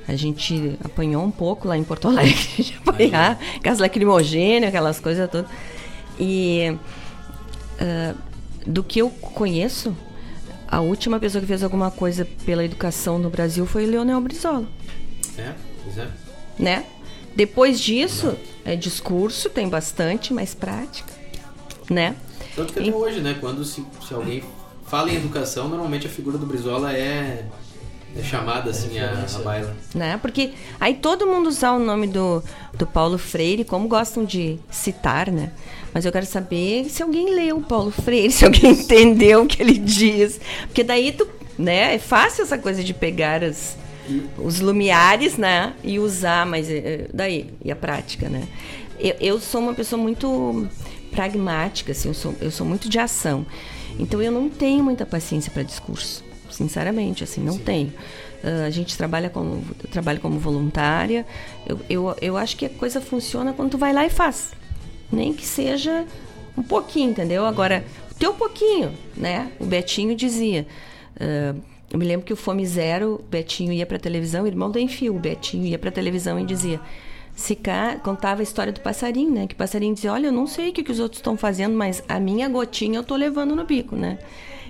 A gente apanhou um pouco lá em Porto Alegre, de apanhar, gás lacrimogêneo, aquelas coisas todas. E ah, do que eu conheço, a última pessoa que fez alguma coisa pela educação no Brasil foi o Leonel Brizola É, pois é. né? Depois disso, é discurso, tem bastante, mas prática, né? Tanto que até hoje, né? Quando se, se alguém fala em educação, normalmente a figura do Brizola é, é chamada assim a, a baila. né? Porque aí todo mundo usa o nome do, do Paulo Freire, como gostam de citar, né? Mas eu quero saber se alguém leu o Paulo Freire, se alguém entendeu o que ele diz. Porque daí tu, né? É fácil essa coisa de pegar as, os lumiares, né? E usar, mas eh, daí, e a prática, né? Eu, eu sou uma pessoa muito pragmática, assim, eu sou, eu sou muito de ação. Então eu não tenho muita paciência para discurso, sinceramente, assim, não tenho. Ah, a gente trabalha como, eu trabalho como voluntária. Eu, eu, eu acho que a coisa funciona quando tu vai lá e faz. Nem que seja um pouquinho, entendeu? Agora, o teu pouquinho, né? O Betinho dizia. ah, eu me lembro que o Fome Zero, o Betinho ia pra televisão, o irmão do Enfio, o Betinho ia pra televisão e dizia. Se cá, contava a história do passarinho, né? Que o passarinho dizia: Olha, eu não sei o que, que os outros estão fazendo, mas a minha gotinha eu tô levando no bico, né?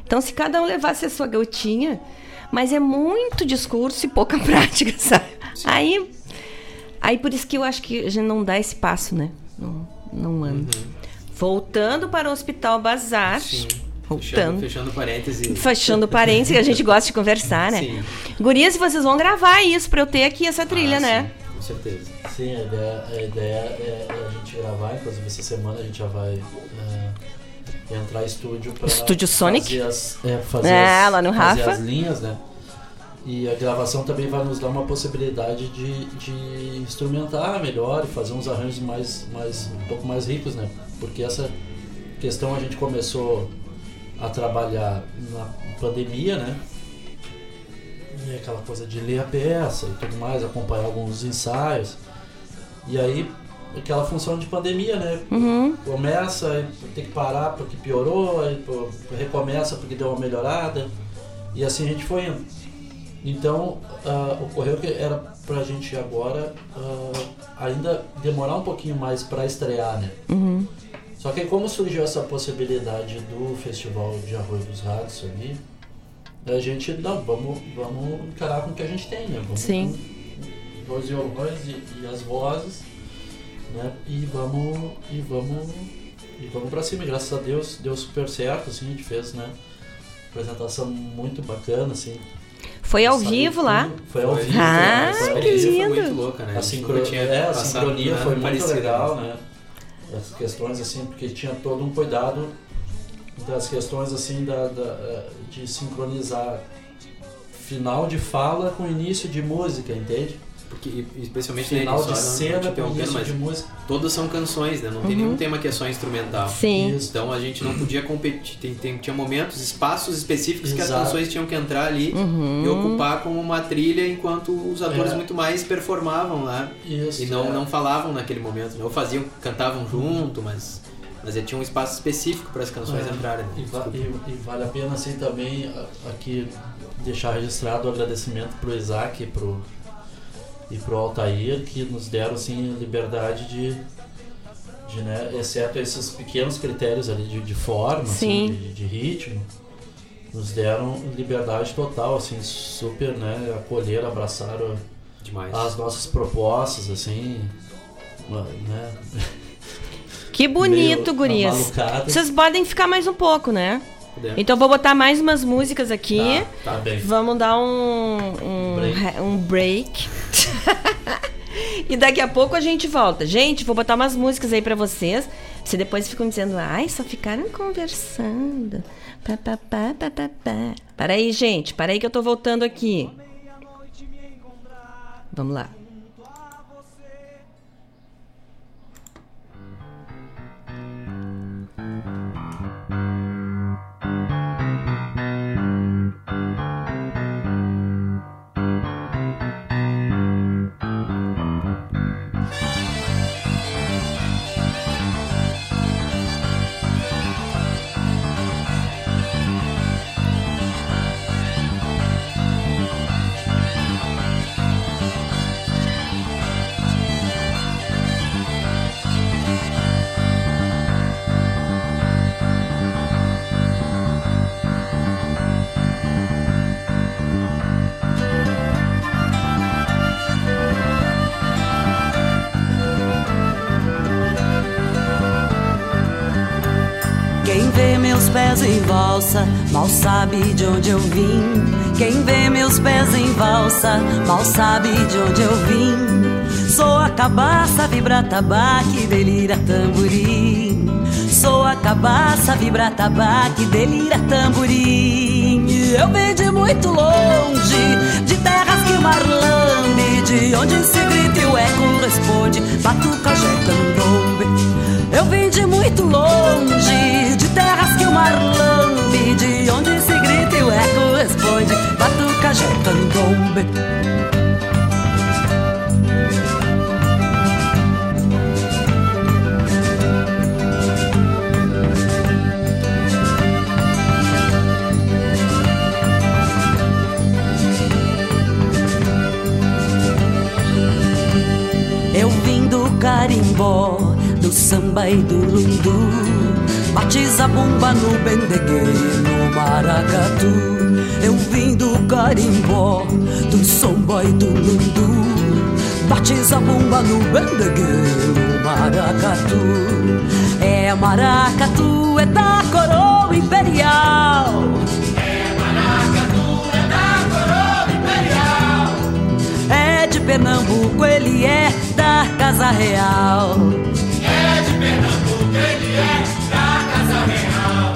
Então, se cada um levasse a sua gotinha, mas é muito discurso e pouca prática, sabe? Aí, aí por isso que eu acho que a gente não dá esse passo, né? Não, não anda. Voltando para o Hospital Bazar. Fechando, Voltando. fechando parênteses. Fechando parênteses, que a gente gosta de conversar, né? Sim. Gurias, vocês vão gravar isso pra eu ter aqui essa trilha, Ah, né? sim, certeza. Sim, a ideia, a ideia é, é a gente gravar, inclusive essa semana a gente já vai é, entrar em estúdio para Estúdio Sonic? fazer as, é, fazer É, as, lá no fazer Rafa. as linhas, né? E a gravação também vai nos dar uma possibilidade de, de instrumentar melhor e fazer uns arranjos mais, mais, um pouco mais ricos, né? Porque essa questão a gente começou a trabalhar na pandemia, né? E aquela coisa de ler a peça e tudo mais, acompanhar alguns ensaios. E aí, aquela função de pandemia, né? Uhum. Começa, tem que parar porque piorou, aí recomeça porque deu uma melhorada. E assim a gente foi indo. Então, ah, ocorreu que era pra gente agora ah, ainda demorar um pouquinho mais pra estrear, né? Uhum. Só que como surgiu essa possibilidade do Festival de Arroio dos Ratos ali, a gente, não, vamos, vamos encarar com o que a gente tem, né? Vamos Sim. com dois violões e, e as vozes, né? E vamos, e vamos, e vamos pra cima. E graças a Deus deu super certo, assim, a gente fez, né? Apresentação muito bacana, assim. Foi ao Saiu vivo lá? Foi ao vivo. Ah, né? Foi ao que vivo. lindo. Foi muito louca, né? A, sincro... tinha é, a passado sincronia foi muito legal, né? né? As questões assim, porque tinha todo um cuidado das questões assim da, da- eh, de sincronizar final de fala com início de música, entende? Porque, especialmente Final na de cena com início de música. Todas são canções, né? Não tem Uhum. nenhum tema que é só instrumental. Sim. Então a gente não podia competir. Tem, tem- tinha momentos, espaços específicos que as Exato. canções tinham que entrar ali Uhum. e ocupar como uma trilha enquanto os atores É. muito mais performavam lá. Isso, e não, é. não falavam naquele momento. Né? Ou faziam, cantavam junto, mas Mas ele tinha um espaço específico para as canções É, entrarem. E, va- e- e vale a pena assim também aqui deixar registrado o agradecimento pro Isaac e pro, e pro Altair que nos deram assim liberdade de, de né, exceto esses pequenos critérios ali de, de forma, assim, Sim. de, de ritmo, nos deram liberdade total, assim, super, né, acolheram, abraçaram Demais. as nossas propostas, assim, né? Que bonito, gurias. Vocês podem ficar mais um pouco, né? Então vou botar mais umas músicas aqui. Tá, tá bem. Vamos dar um, um Break. re- um break. e daqui a pouco a gente volta. Gente, vou botar umas músicas aí pra vocês. Você depois ficam dizendo, ai, só ficaram conversando. Pá, pá, pá, pá, pá, pá. Para aí, gente. Para aí que eu tô voltando aqui. Vamos lá. Meus pés em valsa, mal sabe de onde eu vim. Quem vê meus pés em valsa, mal sabe de onde eu vim. Sou a cabaça, vibra tabaque, delira tamborim. Sou a cabaça, vibra tabaque, delira tamborim. Eu venho de muito longe, de terras que o mar lambe, de onde se grita e o eco responde, batucajé candombe. Eu vim de muito longe, de terras que o mar lambe, de onde se grita e o eco responde, batucajé candombe. Eu vim do carimbó, do samba e do lundu. Batiza bumba no bendegue, no maracatu. Eu vim do carimbó, do samba e do lundu. Batiza bumba no bendegue, no maracatu. É maracatu, é da coroa imperial. É de Pernambuco, ele é da Casa Real. Ele é da Casa Real.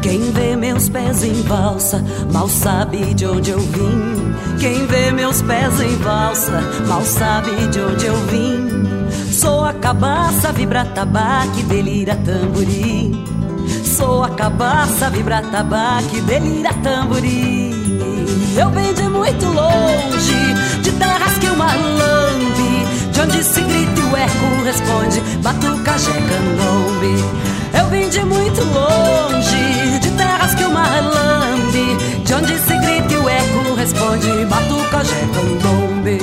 Quem vê meus pés em valsa, mal sabe de onde eu vim. Quem vê meus pés em valsa, mal sabe de onde eu vim. Sou a cabaça, vibra tabaque, delira tamborim. Sou a cabaça, vibra tabaque, delira tamborim. Eu venho de muito longe, de terras que o mar lambe, de onde se grita e o eco responde, batucajé candombe. Eu vim de muito longe, de terras que o mar lambe, de onde se grita e o eco responde, batucajé candombe.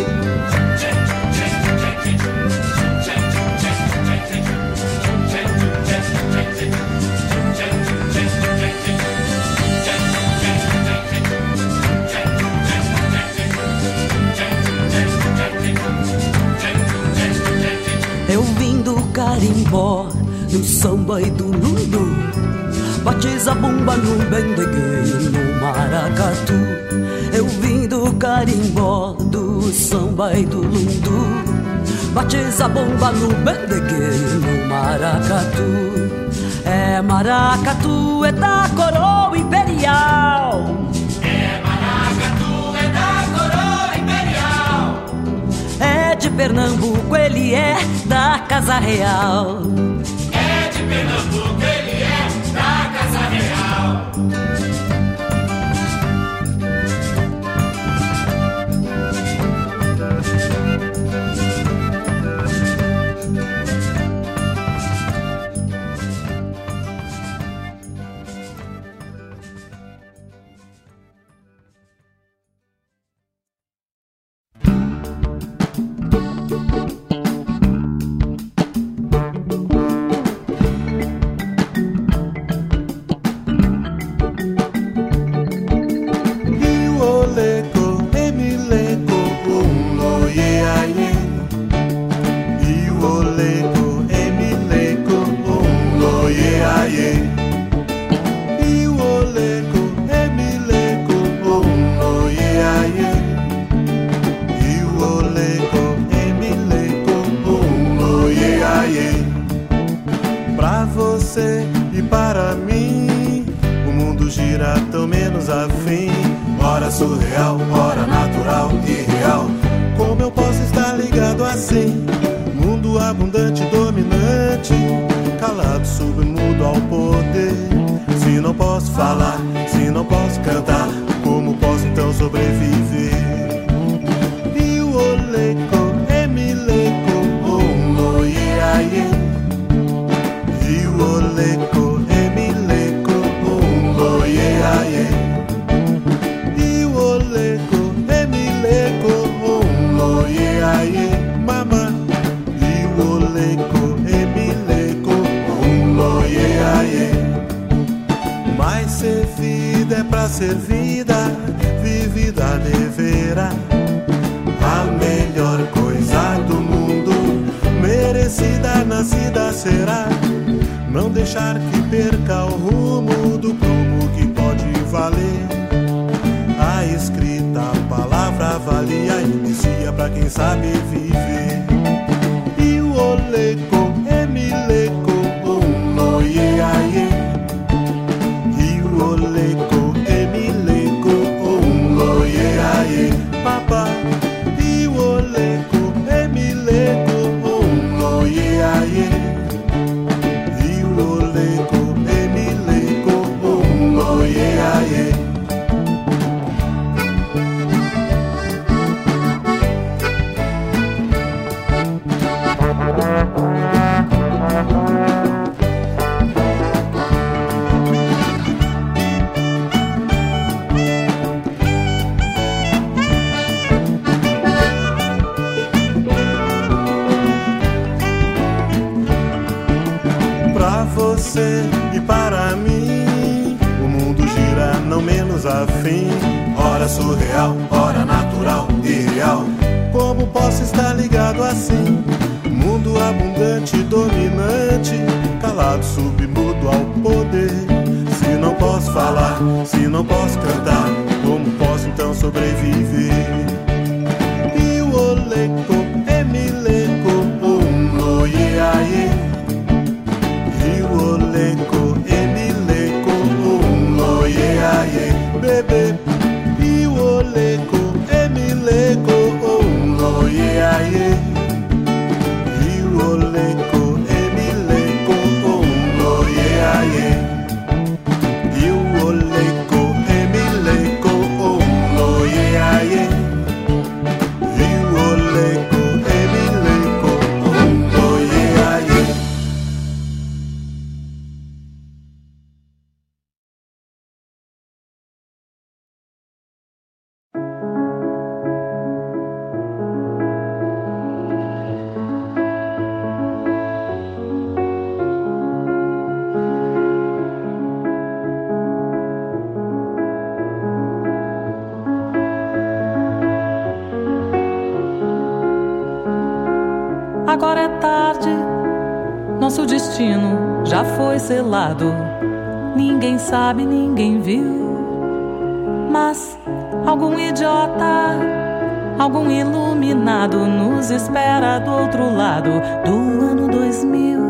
Eu vim do carimbó, do samba e do lundu. Batiza a bomba no bendegueiro, no maracatu. Eu vim do carimbó, do samba e do lundu. Batiza a bomba no bendegueiro, no maracatu. É maracatu, é da coroa imperial É maracatu, é da coroa imperial. É de Pernambuco, ele é da Casa Real. Ninguém sabe, ninguém viu. Mas algum idiota, algum iluminado nos espera do outro lado do ano 2000.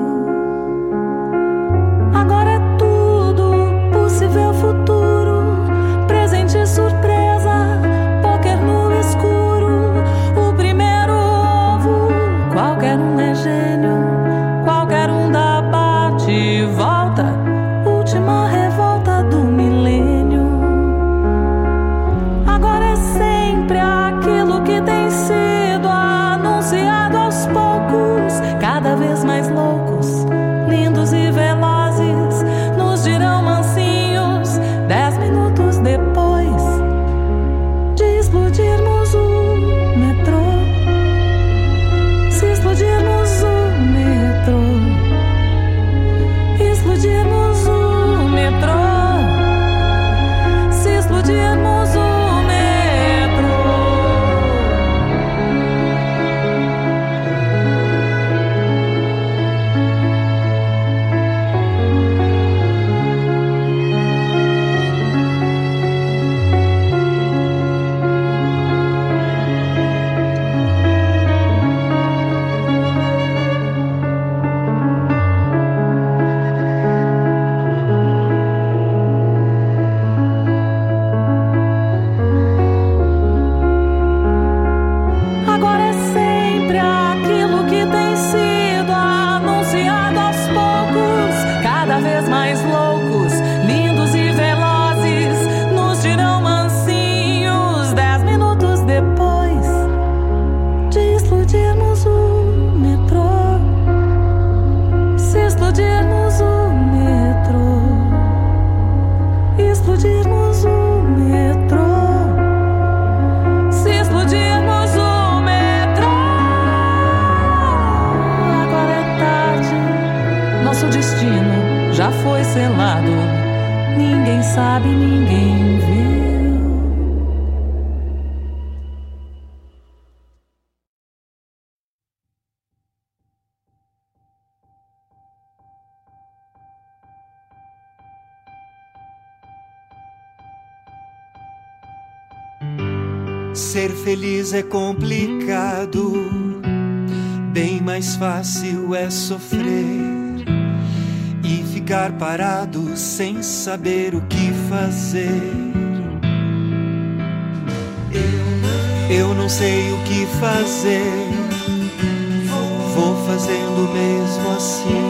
Saber o que fazer. Eu não sei o que fazer, vou fazendo mesmo assim.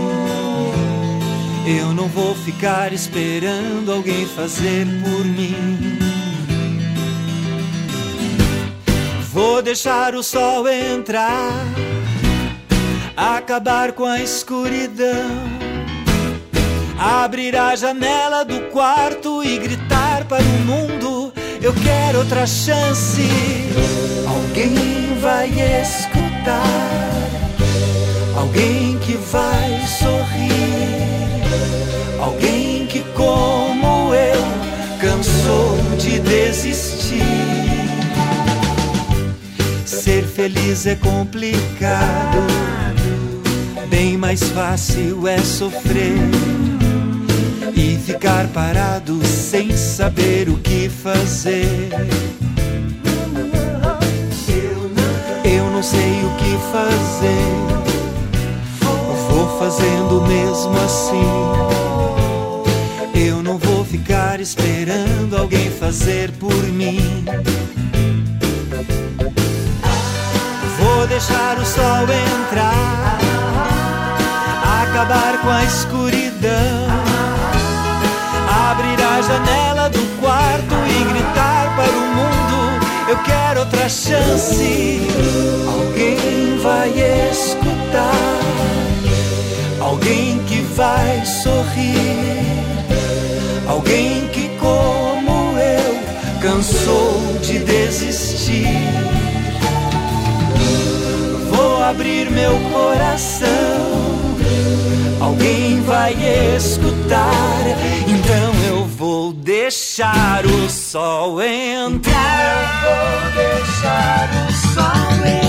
Eu não vou ficar esperando alguém fazer por mim. Vou deixar o sol entrar, acabar com a escuridão, abrir a janela do quarto e gritar para o mundo: Eu quero outra chance. Alguém vai escutar, alguém que vai sorrir, alguém que, como eu, cansou de desistir. Ser feliz é complicado, bem mais fácil é sofrer ficar parado sem saber o que fazer. Eu não sei o que fazer, vou fazendo mesmo assim. Eu não vou ficar esperando alguém fazer por mim. Vou deixar o sol entrar, acabar com a escuridão, janela do quarto e gritar para o mundo: Eu quero outra chance. Alguém vai escutar, alguém que vai sorrir, alguém que, como eu, cansou de desistir vou abrir meu coração. Alguém vai escutar, vou deixar o sol entrar. Vou deixar o sol entrar.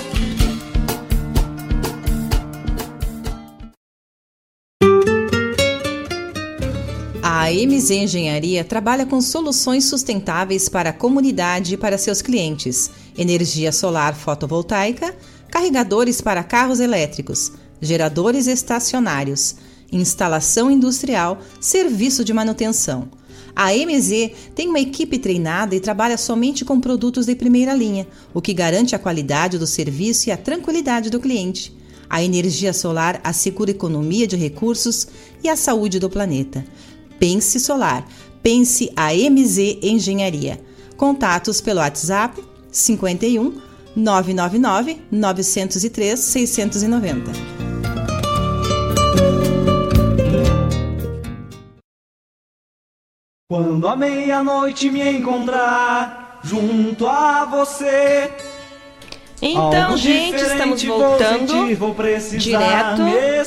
A MZ Engenharia trabalha com soluções sustentáveis para a comunidade e para seus clientes: energia solar fotovoltaica, carregadores para carros elétricos, geradores estacionários, instalação industrial, serviço de manutenção. A MZ tem uma equipe treinada e trabalha somente com produtos de primeira linha, o que garante a qualidade do serviço e a tranquilidade do cliente. A energia solar assegura economia de recursos e a saúde do planeta. Pense Solar. Pense a MZ Engenharia. Contatos pelo WhatsApp 51 999 903 690. Quando a meia-noite me encontrar junto a você. Então, Algo gente, estamos diferente vou voltando sentir, vou direto.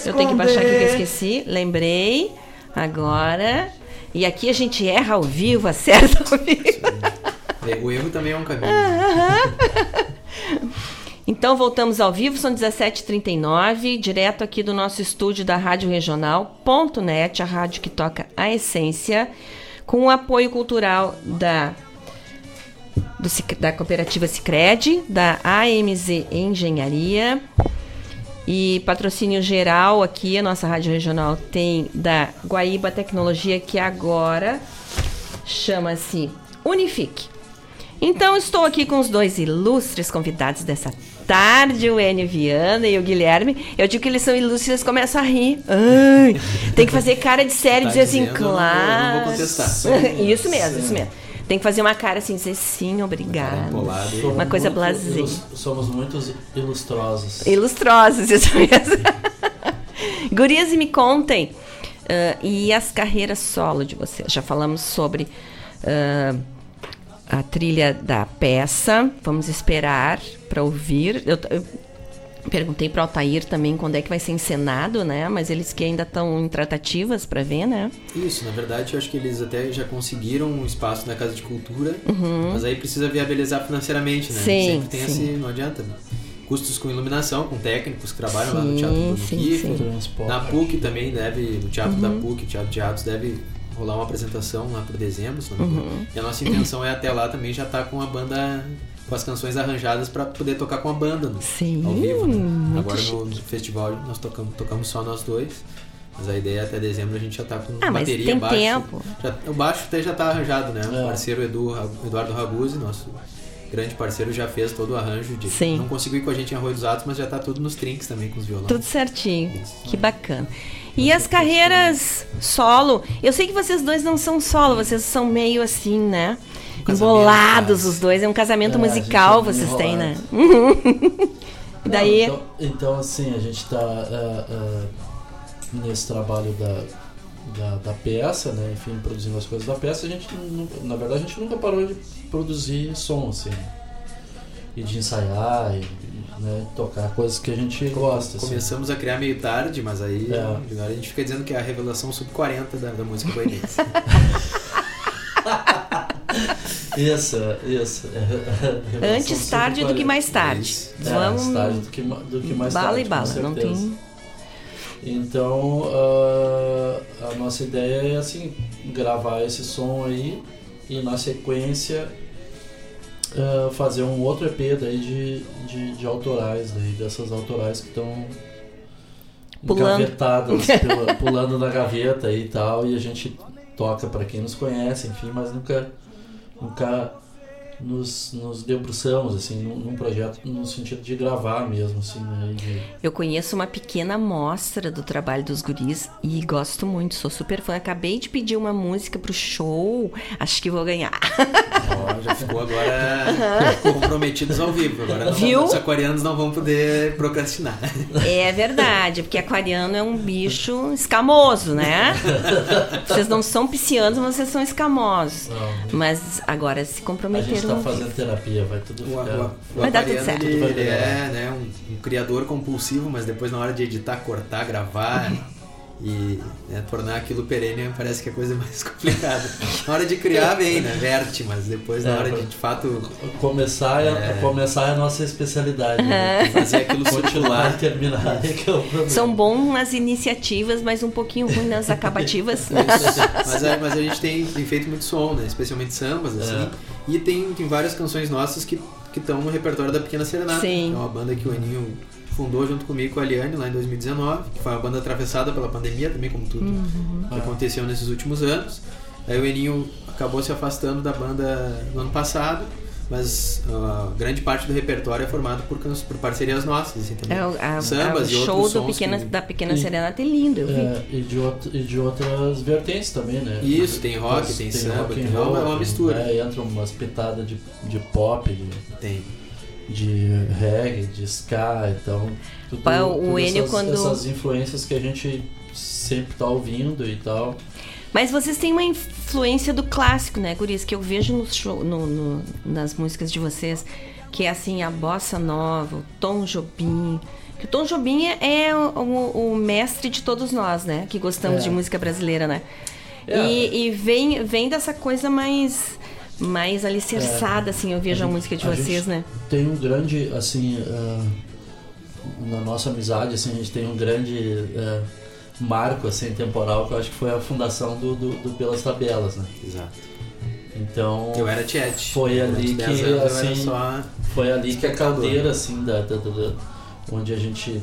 Eu tenho que baixar aqui que eu esqueci. Lembrei. Agora. E aqui a gente erra ao vivo, acerta ao vivo. O erro também é um caminho. Então voltamos ao vivo, são 17h39, direto aqui do nosso estúdio da Rádio Regional.net, a rádio que toca a essência, com o apoio cultural da, do da cooperativa Cicred, da AMZ Engenharia. E patrocínio geral aqui, a nossa rádio regional tem da Guaíba Tecnologia, que agora chama-se Unifique. Então, estou aqui com os dois ilustres convidados dessa tarde, o Enio Viana e o Guilherme. Eu digo que eles são ilustres, eles começam a rir. Ai, tem que fazer cara de sério e Tá dizer assim, claro. eu não vou contestar. isso mesmo, isso mesmo. Tem que fazer uma cara assim, dizer sim, obrigado. Uma coisa Muito blasé. ilus- Somos muitos ilustrosos. Ilustrosos, isso mesmo. Gurias, e me contem. ah, e as carreiras solo de vocês? Já falamos sobre ah, a trilha da peça. Vamos esperar para ouvir. Eu, eu perguntei para o Altair também quando é que vai ser encenado, né? Mas eles que ainda estão em tratativas para ver, né? Isso, na verdade, eu acho que eles até já conseguiram um espaço na Casa de Cultura, Uhum. mas aí precisa viabilizar financeiramente, né? Sim, Sempre tem sim. esse, não adianta. Custos com iluminação, com técnicos que trabalham lá no Sim, Teatro do sim, sim. Na PUC também deve, no Teatro da Uhum. PUC, Teatro de Atos, deve rolar uma apresentação lá para dezembro, se não me engano. Uhum. E a nossa intenção é até lá também já estar com a banda, com as canções arranjadas para poder tocar com a banda no, Sim, ao vivo. Né? Agora no, no festival nós tocamos, tocamos só nós dois. Mas a ideia é até dezembro a gente já tá com Ah, mas bateria, tem baixo. tempo. Já- o baixo até já tá arranjado, né? É. O parceiro Edu, Eduardo Raguzzi, nosso grande parceiro, já fez todo o arranjo. De, Sim. Não conseguiu ir com a gente em Arroio dos Atos, mas já tá tudo nos trinks também com os violões. Tudo certinho. Que bacana. E as carreiras solo? Eu sei que vocês dois não são solo, vocês são meio assim, né? Embolados os dois. É um casamento É, musical é vocês têm, né? Não, Daí. então, então, assim, a gente está nesse trabalho da, da, da peça, né? Enfim, produzindo as coisas da peça. A gente, na verdade, a gente nunca parou de produzir som, assim. E de ensaiar, e, e, né, tocar coisas que a gente gosta. assim. Começamos a criar meio tarde, mas aí É. agora a gente fica dizendo que é a revelação sub-40 da, da música goianense. Isso, isso. Antes tarde do que 140. mais tarde. É, Vamos- antes tarde do que, do que mais Bala tarde. e bala, não tem- Então, ah, a nossa ideia é assim, gravar esse som aí e na sequência ah, fazer um outro EP daí de, de, de autorais, daí, dessas autorais que estão engavetadas, pela- pulando na gaveta e tal, e a gente toca para quem nos conhece, enfim, mas nunca, nunca nos, nos debruçamos assim, num, num projeto no sentido de gravar mesmo, assim, né? de- Eu conheço uma pequena amostra do trabalho dos guris e gosto muito, sou super fã. Acabei de pedir uma música pro show, acho que vou ganhar. Ó, já ficou agora comprometidos ao vivo. Agora não, Viu? os aquarianos não vão poder procrastinar. É verdade, porque aquariano é um bicho escamoso, né? Vocês não são piscianos, mas vocês são escamosos. Mas agora se comprometeram. Tá fazendo terapia, vai tudo O, ficar. o, o Vai dar tudo certo. ele, Tudo ele é né, um, um criador compulsivo, mas depois na hora de editar, cortar, gravar e né, tornar aquilo perene parece que é a coisa mais complicada. Na hora de criar, vem, né? Verte, mas depois na É, hora pra- de de fato Começar é, É. começar é a nossa especialidade. né? fazer aquilo Continuar circular. e terminar é que é o problema. São bons nas iniciativas, mas um pouquinho ruim nas acabativas. mas, a, mas a gente tem, tem feito muito som, né? Especialmente sambas, assim. É. E tem, tem várias canções nossas que estão no repertório da Pequena Serenata. Sim. Que é uma banda que o Aninho fundou junto comigo com a Aliane lá em 2019. Que foi uma banda atravessada pela pandemia também, como tudo Uhum. que aconteceu nesses últimos anos. Aí o Eninho acabou se afastando da banda no ano passado. Mas a grande parte do repertório é formado por, por parcerias nossas, assim, também. É, o, a- Sambas o e show outros do sons pequena, que- da Pequena E- Serenata é lindo, eu vi. É, e, de e de outras vertentes também, né? Isso, tem rock, tem samba, rock tem- é uma- é uma tem, mistura. É, entra umas pitadas de, de pop, de, Tem. De reggae, de ska, então. Tudo, o tudo Enio essas, quando- essas influências que a gente sempre tá ouvindo e tal. Mas vocês têm uma influência do clássico, né, Guris? Que eu vejo no show, no- no- nas músicas de vocês, que é assim, a bossa nova, o Tom Jobim. Que o Tom Jobim é o, o- o mestre de todos nós, né? Que gostamos É. de música brasileira, né? É. E, e vem, vem dessa coisa mais, mais alicerçada, assim, eu vejo a, gente- música de a vocês, gente né? Tem um grande, assim, ah, na nossa amizade, assim, a gente tem um grande ah, marco, assim, temporal, que eu acho que foi a fundação do, do, do Pelas Tabelas, né? Exato. Então... Eu era Tiete. Foi ali que, 10 anos eu era assim, só foi ali que a caldeira, assim, da, da- da- da- onde a gente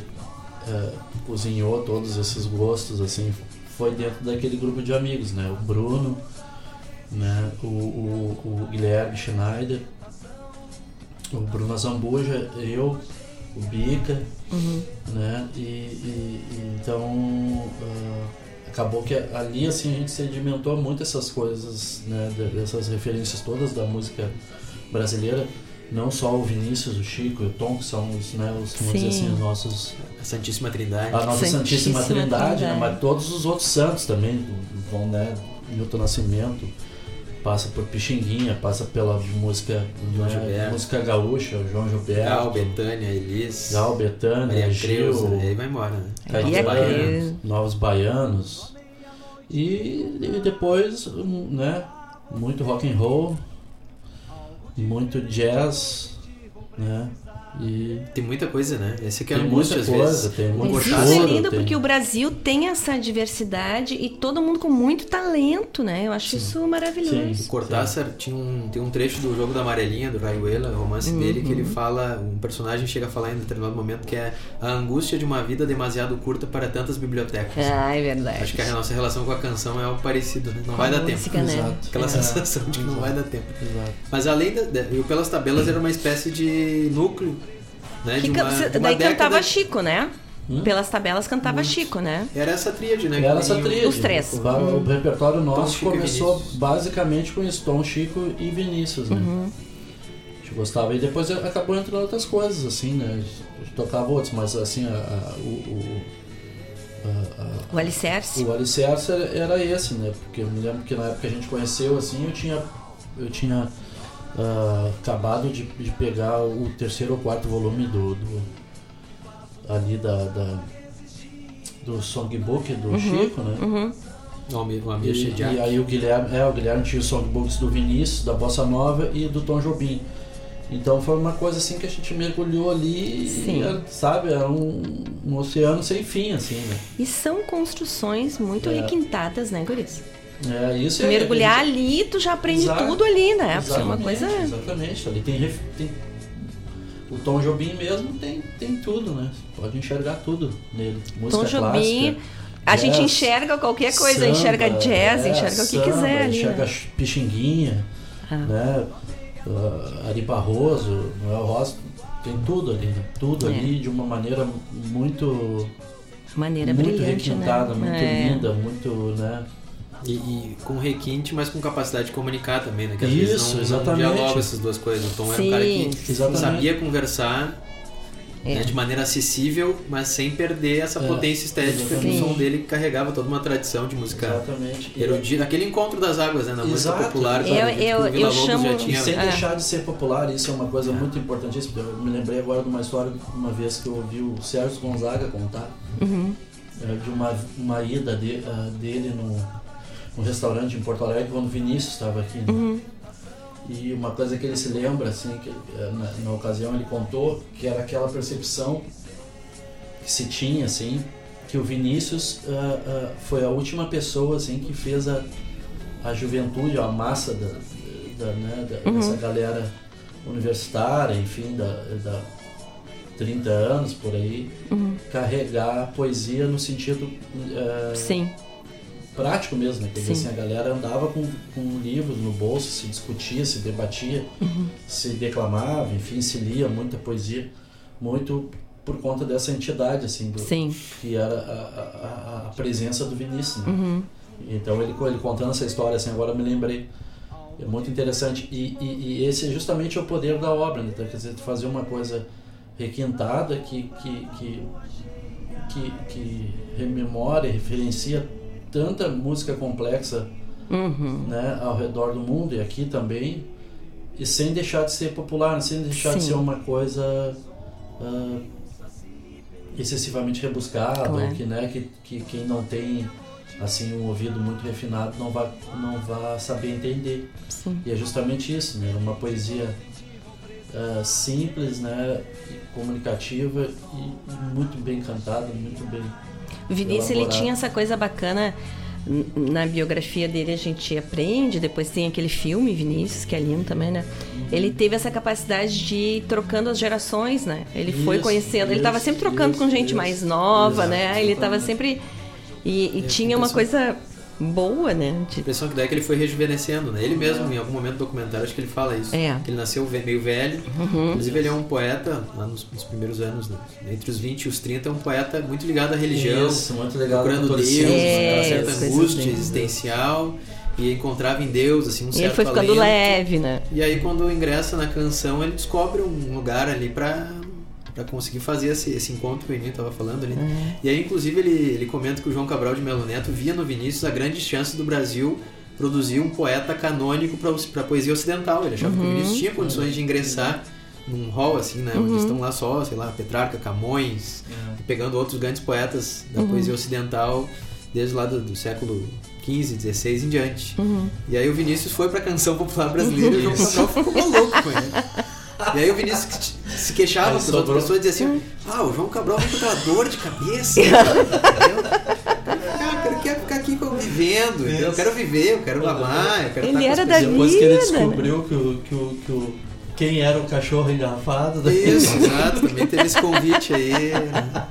ah, cozinhou todos esses gostos, assim, foi dentro daquele grupo de amigos, né? O Bruno, né? O, o, o Guilherme Schneider, o Bruno Zambuja, eu, o Bica, Uhum. né? E, e- e então ah, acabou que ali assim a gente sedimentou muito essas coisas, né? Dessas referências todas da música brasileira. Não só o Vinícius, o Chico e o Tom, que são os, né, os, vamos dizer Sim. assim, os nossos a Santíssima Trindade. a nossa Santíssima, Santíssima Trindade, né? Trindade. mas todos os outros santos também vão, né? Milton Nascimento passa por Pixinguinha, passa pela música, João né, Gilberto. música gaúcha, João Gilberto, Gal, Betânia, Elis. Gal Betânia, Maria Gil, Creuza, aí vai embora, né? Caetano Maria Baiano, Creuza. Novos Baianos e, e depois, né? Muito rock and roll, muito jazz, né? E Tem muita coisa, né? Esse aqui é angústia muita às coisa, vezes. tem Um muito isso é lindo tem. porque o Brasil tem essa diversidade e todo mundo com muito talento, né? Eu acho isso maravilhoso. O Cortázar tinha um, tem um trecho do jogo da Amarelinha, do Rayuela, o romance dele, que ele fala, um personagem chega a falar em determinado momento que é a angústia de uma vida demasiado curta para tantas bibliotecas. Ah, é verdade. Acho que a nossa relação com a canção é algo parecido, né? Não vai a dar música, tempo. né? Exato. Aquela É. sensação de que não Exato. vai dar tempo. Exato. Mas além da, da- eu pelas tabelas era uma espécie de núcleo, né? Que can- uma, cê- de uma daí década- cantava Chico, né? Hum? Pelas tabelas cantava Chico, né? Era essa tríade, né? Era essa o- tríade. Os três. O, o repertório nosso e começou basicamente com isso, Tom, Chico e Vinícius, né? Uhum. A gente gostava. E depois acabou entrando outras coisas, assim, né? A gente tocava outros, mas assim, a- a- o, o, a- a- O Alicerce. o alicerce era, era esse, né? Porque eu me lembro que na época que a gente conheceu, assim, eu tinha, eu tinha ah, acabado de, de pegar o terceiro ou quarto volume do, do- ali da, da- do songbook do Chico, né? Uhum. O Almir- o Almir E, e aí o Guilherme, é, o Guilherme tinha os songbooks do Vinícius, da Bossa Nova e do Tom Jobim. Então foi uma coisa assim que a gente mergulhou ali, Sim. e era, sabe, era um, um oceano sem fim, assim, né? E são construções muito É. requintadas, né, Guris? É, isso é- Mergulhar gente- ali, tu já aprende Exato. tudo ali, né? É uma Exatamente, coisa. Exatamente, ali tem, tem- O Tom Jobim mesmo tem, tem tudo, né? Pode enxergar tudo nele. Música Tom Jobim. clássica, A gente jazz, enxerga qualquer coisa, samba, enxerga jazz, é, enxerga o que samba, quiser ali. Enxerga Né? Pixinguinha, Ah. né? Uh, Ari Barroso, Noel Rosa, tem tudo ali, né? Tudo É. ali de uma maneira muito. Maneira muito brilhante, requintada, né? muito É. linda, muito, né? E, e com requinte, mas com capacidade de comunicar também, né? Que às Isso, vezes não, não exatamente. dialoga essas duas coisas. O Tom era um Sim, cara que exatamente. sabia conversar É. né, de maneira acessível, mas sem perder essa É, potência estética do exatamente. som dele, que carregava toda uma tradição de música Exatamente. erudita. Aquele encontro das águas, né? Na música Exato. popular. Eu- que eu- o eu chamo- já E tinha... sem É. deixar de ser popular, isso é uma coisa muito importantíssima. Eu me lembrei agora de uma história, uma vez que eu ouvi o Sérgio Gonzaga contar, Uhum. é, de uma, uma ida de- ah, dele no, num restaurante em Porto Alegre, quando o Vinícius estava aqui. né? Uhum. E uma coisa que ele se lembra, assim, que eh, na, na ocasião ele contou, que era aquela percepção que se tinha, assim, que o Vinícius ah, ah, foi a última pessoa, assim, que fez a, a juventude, a massa da, da, né, da- Uhum. dessa galera universitária, enfim, da, da 30 anos por aí, Uhum. carregar a poesia no sentido eh, Sim. Prático mesmo, né? Quer dizer, Sim. assim, a galera andava com, com livros no bolso, se discutia, se debatia, Uhum. se declamava, enfim, se lia muita poesia, muito por conta dessa entidade, assim, do, Sim. que era a, a- a presença do Vinícius. né? Uhum. Então ele, ele contando essa história, assim, agora eu me lembrei. É muito interessante. E, e- e esse é justamente o poder da obra, né? Quer dizer, fazer uma coisa requintada que, que, que, que, que rememora e referencia tanta música complexa Uhum. né, ao redor do mundo e aqui também, e sem deixar de ser popular, sem deixar de Sim. ser uma coisa ah, excessivamente rebuscada, Claro. que, né, que, que quem não tem assim um ouvido muito refinado não vai não vai saber entender. Sim. E é justamente isso, né, uma poesia ah, simples, né, comunicativa e muito bem cantada, muito bem O Vinícius, ele tinha essa coisa bacana. Na biografia dele a gente aprende, depois tem aquele filme, Vinícius, que é lindo também, né? Ele teve essa capacidade de ir trocando as gerações, né? Ele foi Isso, conhecendo, ele estava isso, sempre trocando isso, com gente isso. mais nova, né? Ele estava sempre. E, e tinha uma coisa boa, né? A De- impressão que dá é que ele foi rejuvenescendo, né? Ele mesmo, em algum momento do documentário, acho que ele fala isso. É. Que ele nasceu meio velho. Uhum. Inclusive, ele é um poeta, lá nos, nos primeiros anos, né? entre os 20 e os 30, é um poeta muito ligado à religião. Isso, muito ligado procurando Deus, É, uma certa angústia assim. existencial. E encontrava em Deus, assim, um E certo ele foi ficando alento. leve, né? E aí, quando ingressa na canção, ele descobre um lugar ali pra, pra conseguir fazer esse, esse encontro que o Eninho tava falando ali. É. E aí, inclusive, ele, ele comenta que o João Cabral de Melo Neto via no Vinícius a grande chance do Brasil produzir um poeta canônico pra, pra poesia ocidental. Ele achava que o Uhum. Vinícius tinha condições de ingressar num hall, assim, né? Onde Uhum. estão lá só, sei lá, Petrarca, Camões, É. pegando outros grandes poetas da Uhum. poesia ocidental desde lá do, do século XV, XVI em diante. Uhum. E aí o Vinícius foi pra canção popular brasileira e o João Cabral ficou maluco com ele. E aí o Vinícius se queixava com as outras pessoas e dizia assim: Ah, o João Cabral vem com aquela dor de cabeça. entendeu? Ah, eu quero ficar aqui vivendo, entendeu? eu quero viver, eu quero amar, eu quero Ele estar era com as da pessoas. Depois que ele vida, né? descobriu que o, que o, que o, quem era o cachorro engarrafado. daí- Isso, exato, também teve esse convite aí. né?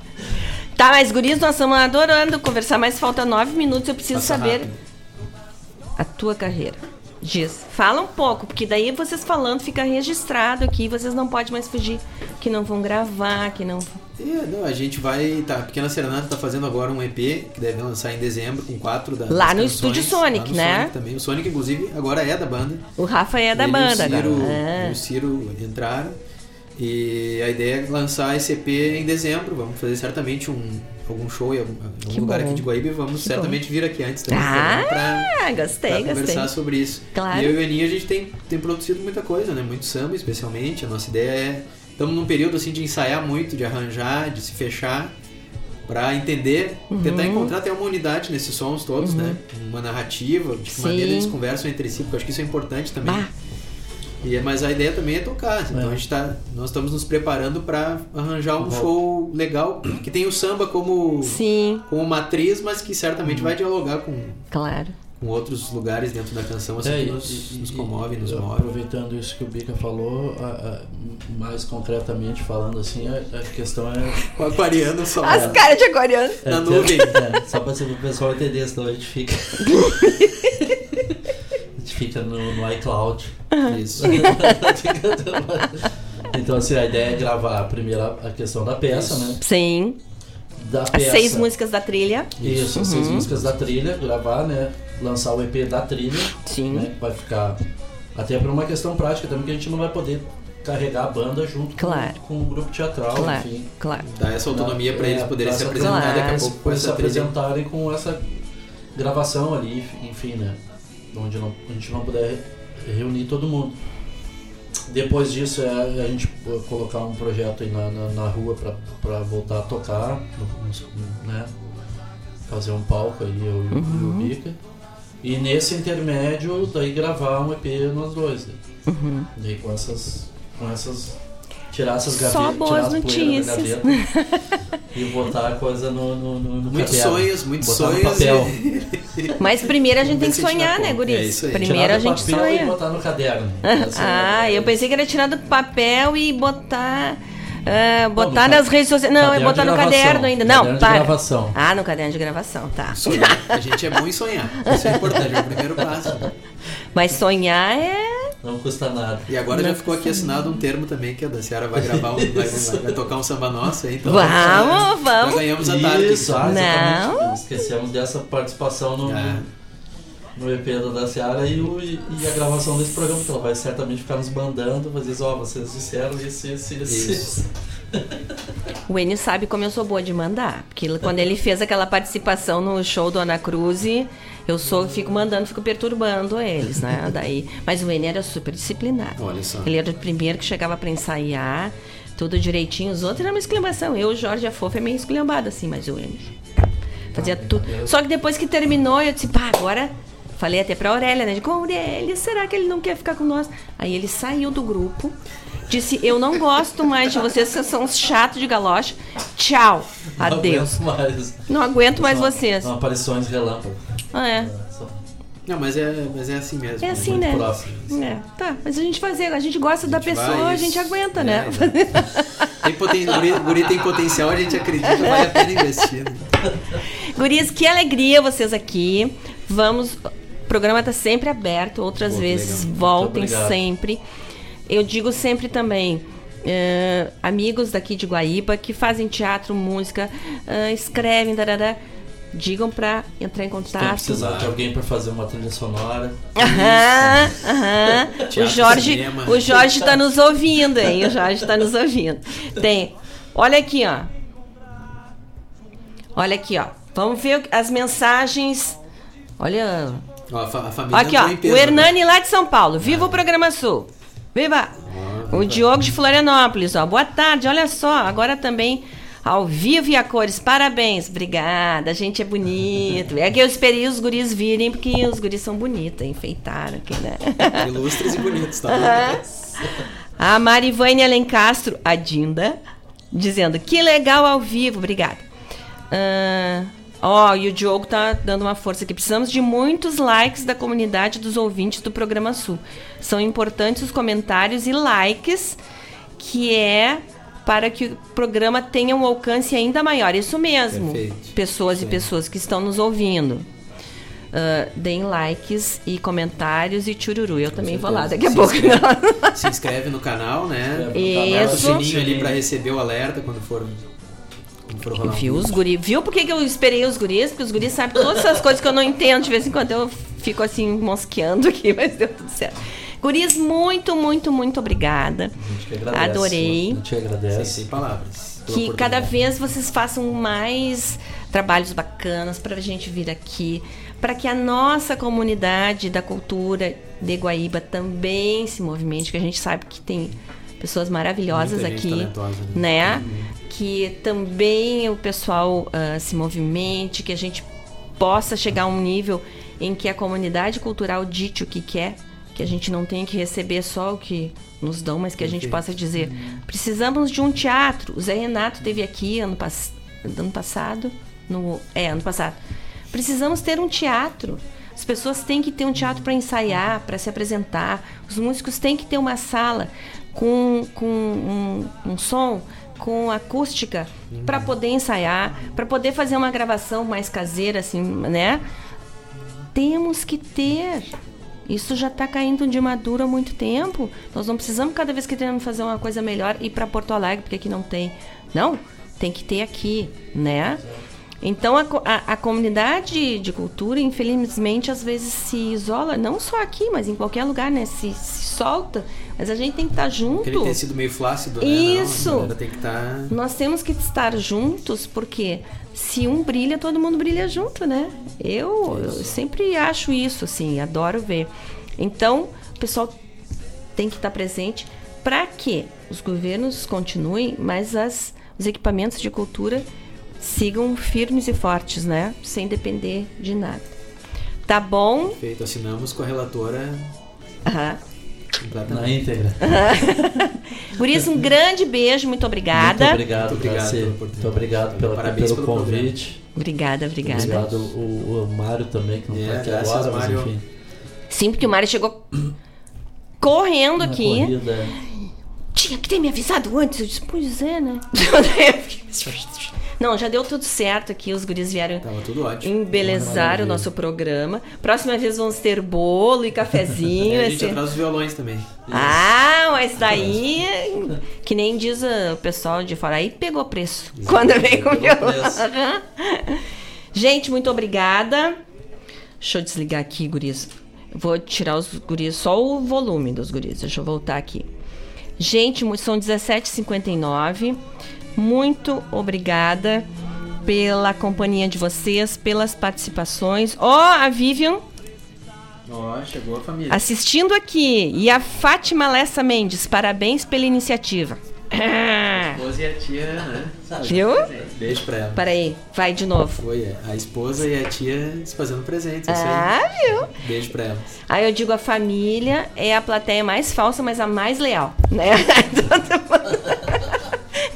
Tá, mas guris, nós estamos adorando conversar, mas falta nove minutos, eu preciso Passa saber rápido. a tua carreira. Diz, fala um pouco, porque daí vocês falando fica registrado aqui, vocês não podem mais fugir, que não vão gravar, que não... É, não, a gente vai. Tá, a Pequena Serenata tá fazendo agora um EP que deve lançar em dezembro com quatro da, Lá no canções, Estúdio Sonic, no né? Sonic também. O Sonic, inclusive, agora é da banda. O Rafa é da Ele banda e o Ciro, agora. Ah. e o Ciro entraram. E a ideia é lançar esse EP em dezembro. Vamos fazer certamente um, algum show em algum, Que lugar bom. aqui de Guaíba e vamos Que certamente vir aqui antes também Ah, pra, gostei, pra gostei. conversar sobre isso. Claro. E eu e o Aninha, a gente tem, tem produzido muita coisa, né? Muito samba, especialmente. A nossa ideia é... Estamos num período assim de ensaiar muito, de arranjar, de se fechar para entender, Uhum. tentar encontrar até uma unidade nesses sons todos, né? Uma narrativa, de que Sim. maneira eles conversam entre si, porque eu acho que isso é importante também. Bah. E, é- mas a ideia também é tocar. Então É. a gente tá, nós estamos nos preparando para arranjar um show legal que tem o samba como Sim, como matriz, mas que certamente vai dialogar com, claro. com outros lugares dentro da canção, assim, É, que nos, e- nos e- comove, nos e move. Aproveitando isso que o Bica falou, a- a- mais concretamente falando assim, a, a questão é. O aquariano só As caras de aquariano. é na ter- nuvem. é, só pra ser pro pessoal entender, senão a gente fica. fica no, no iCloud. Isso. então assim, a ideia é gravar primeiro a a questão da peça, né? Sim. Da As peça. seis músicas da trilha. Isso, as seis Uhum. músicas da trilha, gravar, né? Lançar o EP da trilha. Sim. Né? Vai ficar. Até por uma questão prática também, que a gente não vai poder carregar a banda junto com- Claro. com, o grupo teatral, Claro, enfim. claro. Dá essa autonomia para É, eles poderem dá se apresentar daqui a Claro. pouco com se apresentarem com essa gravação ali, enfim, né? Onde não, a gente não puder reunir todo mundo. Depois disso é a gente colocar um projeto aí na, na, na rua pra voltar a tocar, né? Fazer um palco aí, eu e o- e Uhum. o Bica. E nesse intermédio, daí gravar um EP nós dois. Né? Uhum. Daí com essas. Com essas. Tirar essas Só gavetas. boas tirar as poeiras da notícias. gaveta e botar a coisa no, no, no, no Muitos caderno. sonhos, muitos Botar no sonhos. papel. e- Mas primeiro a gente tem que sonhar, né, guris? É isso aí. Primeiro Tirar a gente papel e sonha. botar no caderno. É Ah, eu pensei que era tirar do papel e botar. ah, botar no nas redes sociais. Não, é botar no caderno ainda. Caderno Não, de para. gravação. Ah, no caderno de gravação, tá. Sonhar. A gente é bom em sonhar. Isso é importante, é o primeiro passo. Mas sonhar é. Não custa nada. E agora já Não ficou aqui assinado um termo também que a Daciara vai gravar, um, vai, vai- vai tocar um samba nosso aí, então. Vamos, já, vamos. Já ganhamos a tarde. Isso, ah, Não. exatamente. Esquecemos dessa participação no, É. no EP da Seara e, o- e a gravação desse programa, que ela vai certamente ficar nos mandando, vai dizer, ó, vocês disseram isso, isso, isso, Isso. O Enio sabe como eu sou boa de mandar. Porque quando ele fez aquela participação no show do Ana Cruz, eu sou, fico mandando, fico perturbando eles, né? Daí, mas o Enio era super disciplinado. Olha só. Ele era o primeiro que chegava pra ensaiar, tudo direitinho. Os outros eram uma exclamação. Eu, Jorge, a Fofa é meio esculhambada, assim, mas o Enio fazia tudo. Só que depois que terminou, eu disse, pá, agora. Falei até pra Aurélia, né? Digo, Aurélia, será que ele não quer ficar com nós? Aí ele saiu do grupo, disse, eu não gosto mais de vocês, vocês são uns chatos de galocha. Tchau, adeus. Não aguento mais. Não aguento mais vocês. São aparições relâmpago. Ah, é. Não, mas é, mas é assim mesmo. É assim, muito né? próximo. É, tá. Mas a gente fazer, a gente gosta da gente pessoa, vai, a gente aguenta, É, né? Tem poten... guri, guri tem potencial, a gente acredita, vale a pena investir. né? Gurias, que alegria vocês aqui. Vamos. O programa está sempre aberto, outras Pô, vezes legal. voltem sempre. Eu digo sempre também. eh, amigos daqui de Guaíba que fazem teatro, música, eh, escrevem, darará, digam para entrar em Tem contato. precisar de alguém pra fazer uma trilha sonora. Aham, aham. O Jorge, cinema. o Jorge está nos ouvindo, hein? O Jorge está nos ouvindo. Tem. Olha aqui, ó. Olha aqui, ó. Vamos ver as mensagens. Olha. Ó, a, fa- a família Aqui, ó. peso, O né? Hernani lá de São Paulo. Viva o programa Sul. Viva! O Diogo de Florianópolis, ó. Boa tarde, olha só. Agora também ao vivo e a cores. Parabéns. Obrigada. A gente é bonito. É que eu esperei os guris virem, porque os guris são bonitos. Enfeitaram aqui, né? Ilustres e bonitos, tá? Aham. A Marivane Alencastro, a Dinda, dizendo que legal ao vivo, obrigada. Ó, e o Diogo tá dando uma força aqui. Precisamos de muitos likes da comunidade dos ouvintes do programa Sul. São importantes os comentários e likes, que é para que o programa tenha um alcance ainda maior. Isso mesmo. Perfeito. Pessoas e pessoas que estão nos ouvindo. Ah, deem likes e comentários e chururu. Eu também vou lá daqui a Se pouco. inscreve- Se inscreve no canal, né? Aperta o sininho ali pra receber o alerta quando for, Viu os guri? Viu por que, que eu esperei os guris? Porque os guris sabem todas essas coisas que eu não entendo. De vez em quando eu fico assim, mosqueando aqui, mas deu tudo certo. Guris, muito, muito, muito obrigada. que agradece. Adorei. A gente agradece. Sem palavras. pela Que cada vez vocês façam mais trabalhos bacanas para a gente vir aqui, para que a nossa comunidade da cultura de Guaíba também se movimente, que a gente sabe que tem pessoas maravilhosas Muita gente aqui, talentosa, né? Que também o pessoal ah, se movimente, que a gente possa chegar a um nível em que a comunidade cultural dite o que quer, que a gente não tenha que receber só o que nos dão, mas que a gente possa dizer: precisamos de um teatro. O Zé Renato teve aqui ano, pass ano passado, no é ano passado. Precisamos ter um teatro. As pessoas têm que ter um teatro para ensaiar, para se apresentar. Os músicos têm que ter uma sala com, com um, um som, com acústica, para poder ensaiar, para poder fazer uma gravação mais caseira, assim, né? Temos que ter. Isso já está caindo de maduro há muito tempo. Nós não precisamos, cada vez que queremos fazer uma coisa melhor, ir para Porto Alegre, porque aqui não tem. Não, tem que ter aqui, né? Então a, a, a comunidade de cultura, infelizmente, às vezes se isola, não só aqui, mas em qualquer lugar, né? Se, se solta. Mas a gente tem que estar junto. Aquele tem sido meio flácido, né? Isso. Não, tem que tá. Nós temos que estar juntos, porque se um brilha, todo mundo brilha junto, né? Eu, eu sempre acho isso, assim, adoro ver. Então, o pessoal tem que estar presente para que os governos continuem, mas as, os equipamentos de cultura sigam firmes e fortes, né? Sem depender de nada. Tá bom? Feito, assinamos com a relatora Aham. Na íntegra. Guris, um grande beijo, muito obrigada. Muito obrigado, Muito obrigado Muito obrigado pela, Parabéns pelo pelo convite. Obrigada, obrigada. Obrigado o, o Mário também, que não É, está aqui graças, agora, mas Mário. enfim. Sim, porque o Mário chegou correndo Na aqui. corrida, Tinha que ter me avisado antes. Eu disse, pois é, né? Não, já deu tudo certo aqui. Os guris vieram Tava tudo ótimo. embelezar o nosso programa. Próxima vez vamos ter bolo e cafezinho. É, a gente ser- traz os violões também. Ah, mas daí, que nem diz o pessoal de fora, aí pegou preço. Quando vem com violão. Gente, muito obrigada. Deixa eu desligar aqui, guris. Vou tirar os guris, só o volume dos guris. Deixa eu voltar aqui. Gente, são 17h59. Muito obrigada pela companhia de vocês, pelas participações. Ó, a Vivian Ó, chegou a família. assistindo aqui. E a Fátima Lessa Mendes, parabéns pela iniciativa. Ah, esposa e a tia, né? Viu? Beijo pra ela. Peraí, vai de novo. Foi é, a esposa e a tia se fazendo presentes. Ah, viu? Beijo pra elas. Aí eu digo, a família é a plateia mais falsa, mas a mais leal, né?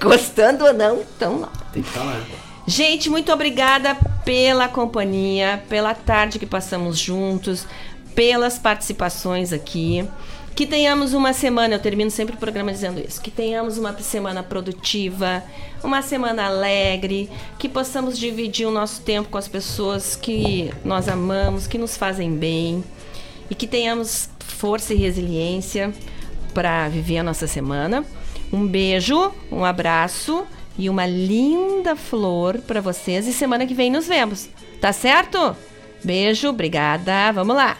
Gostando ou não, então lá. Tem que falar. Gente, muito obrigada pela companhia, pela tarde que passamos juntos, pelas participações aqui. Que tenhamos uma semana, eu termino sempre o programa dizendo isso, que tenhamos uma semana produtiva, uma semana alegre, que possamos dividir o nosso tempo com as pessoas que nós amamos, que nos fazem bem, e que tenhamos força e resiliência para viver a nossa semana. Um beijo, um abraço e uma linda flor para vocês. E semana que vem nos vemos. Tá certo? Beijo, obrigada. Vamos lá.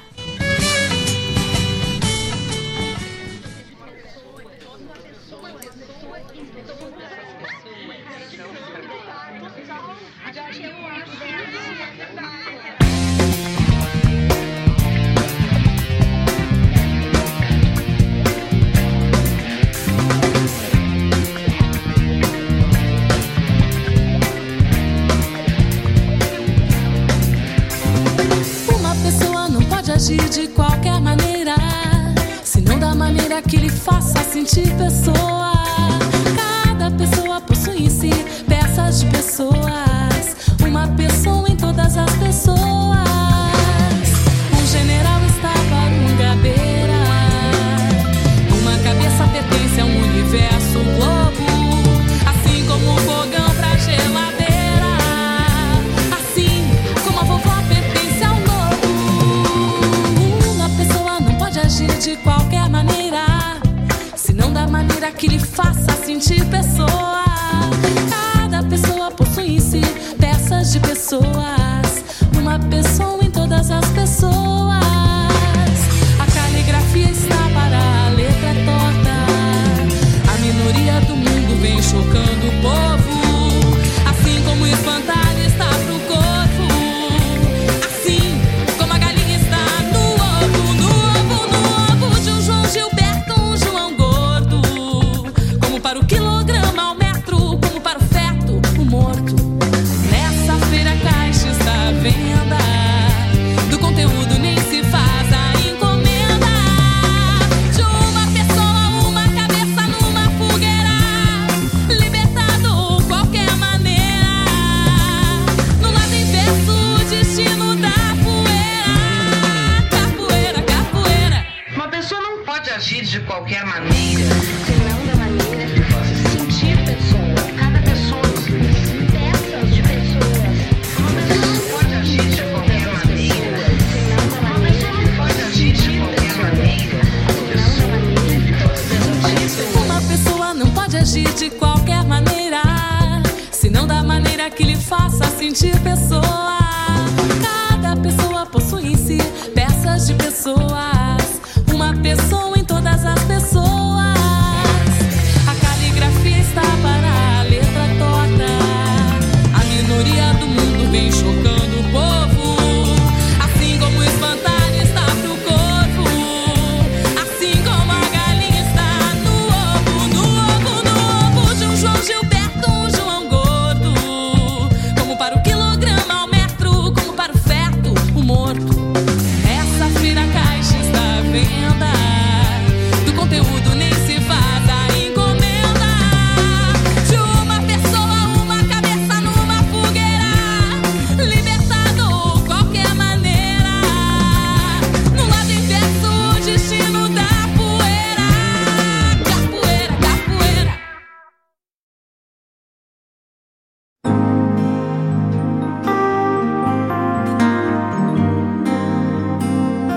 Para que lhe faça sentir pessoa. Cada pessoa possui em si peças de pessoas. Uma pessoa em todas as pessoas. pessoa. Cada pessoa possui-se peças de pessoas. Uma pessoa em todas as pessoas. A caligrafia está para a letra torta. A minoria do mundo vem chocando o povo. Assim como espantalho está pro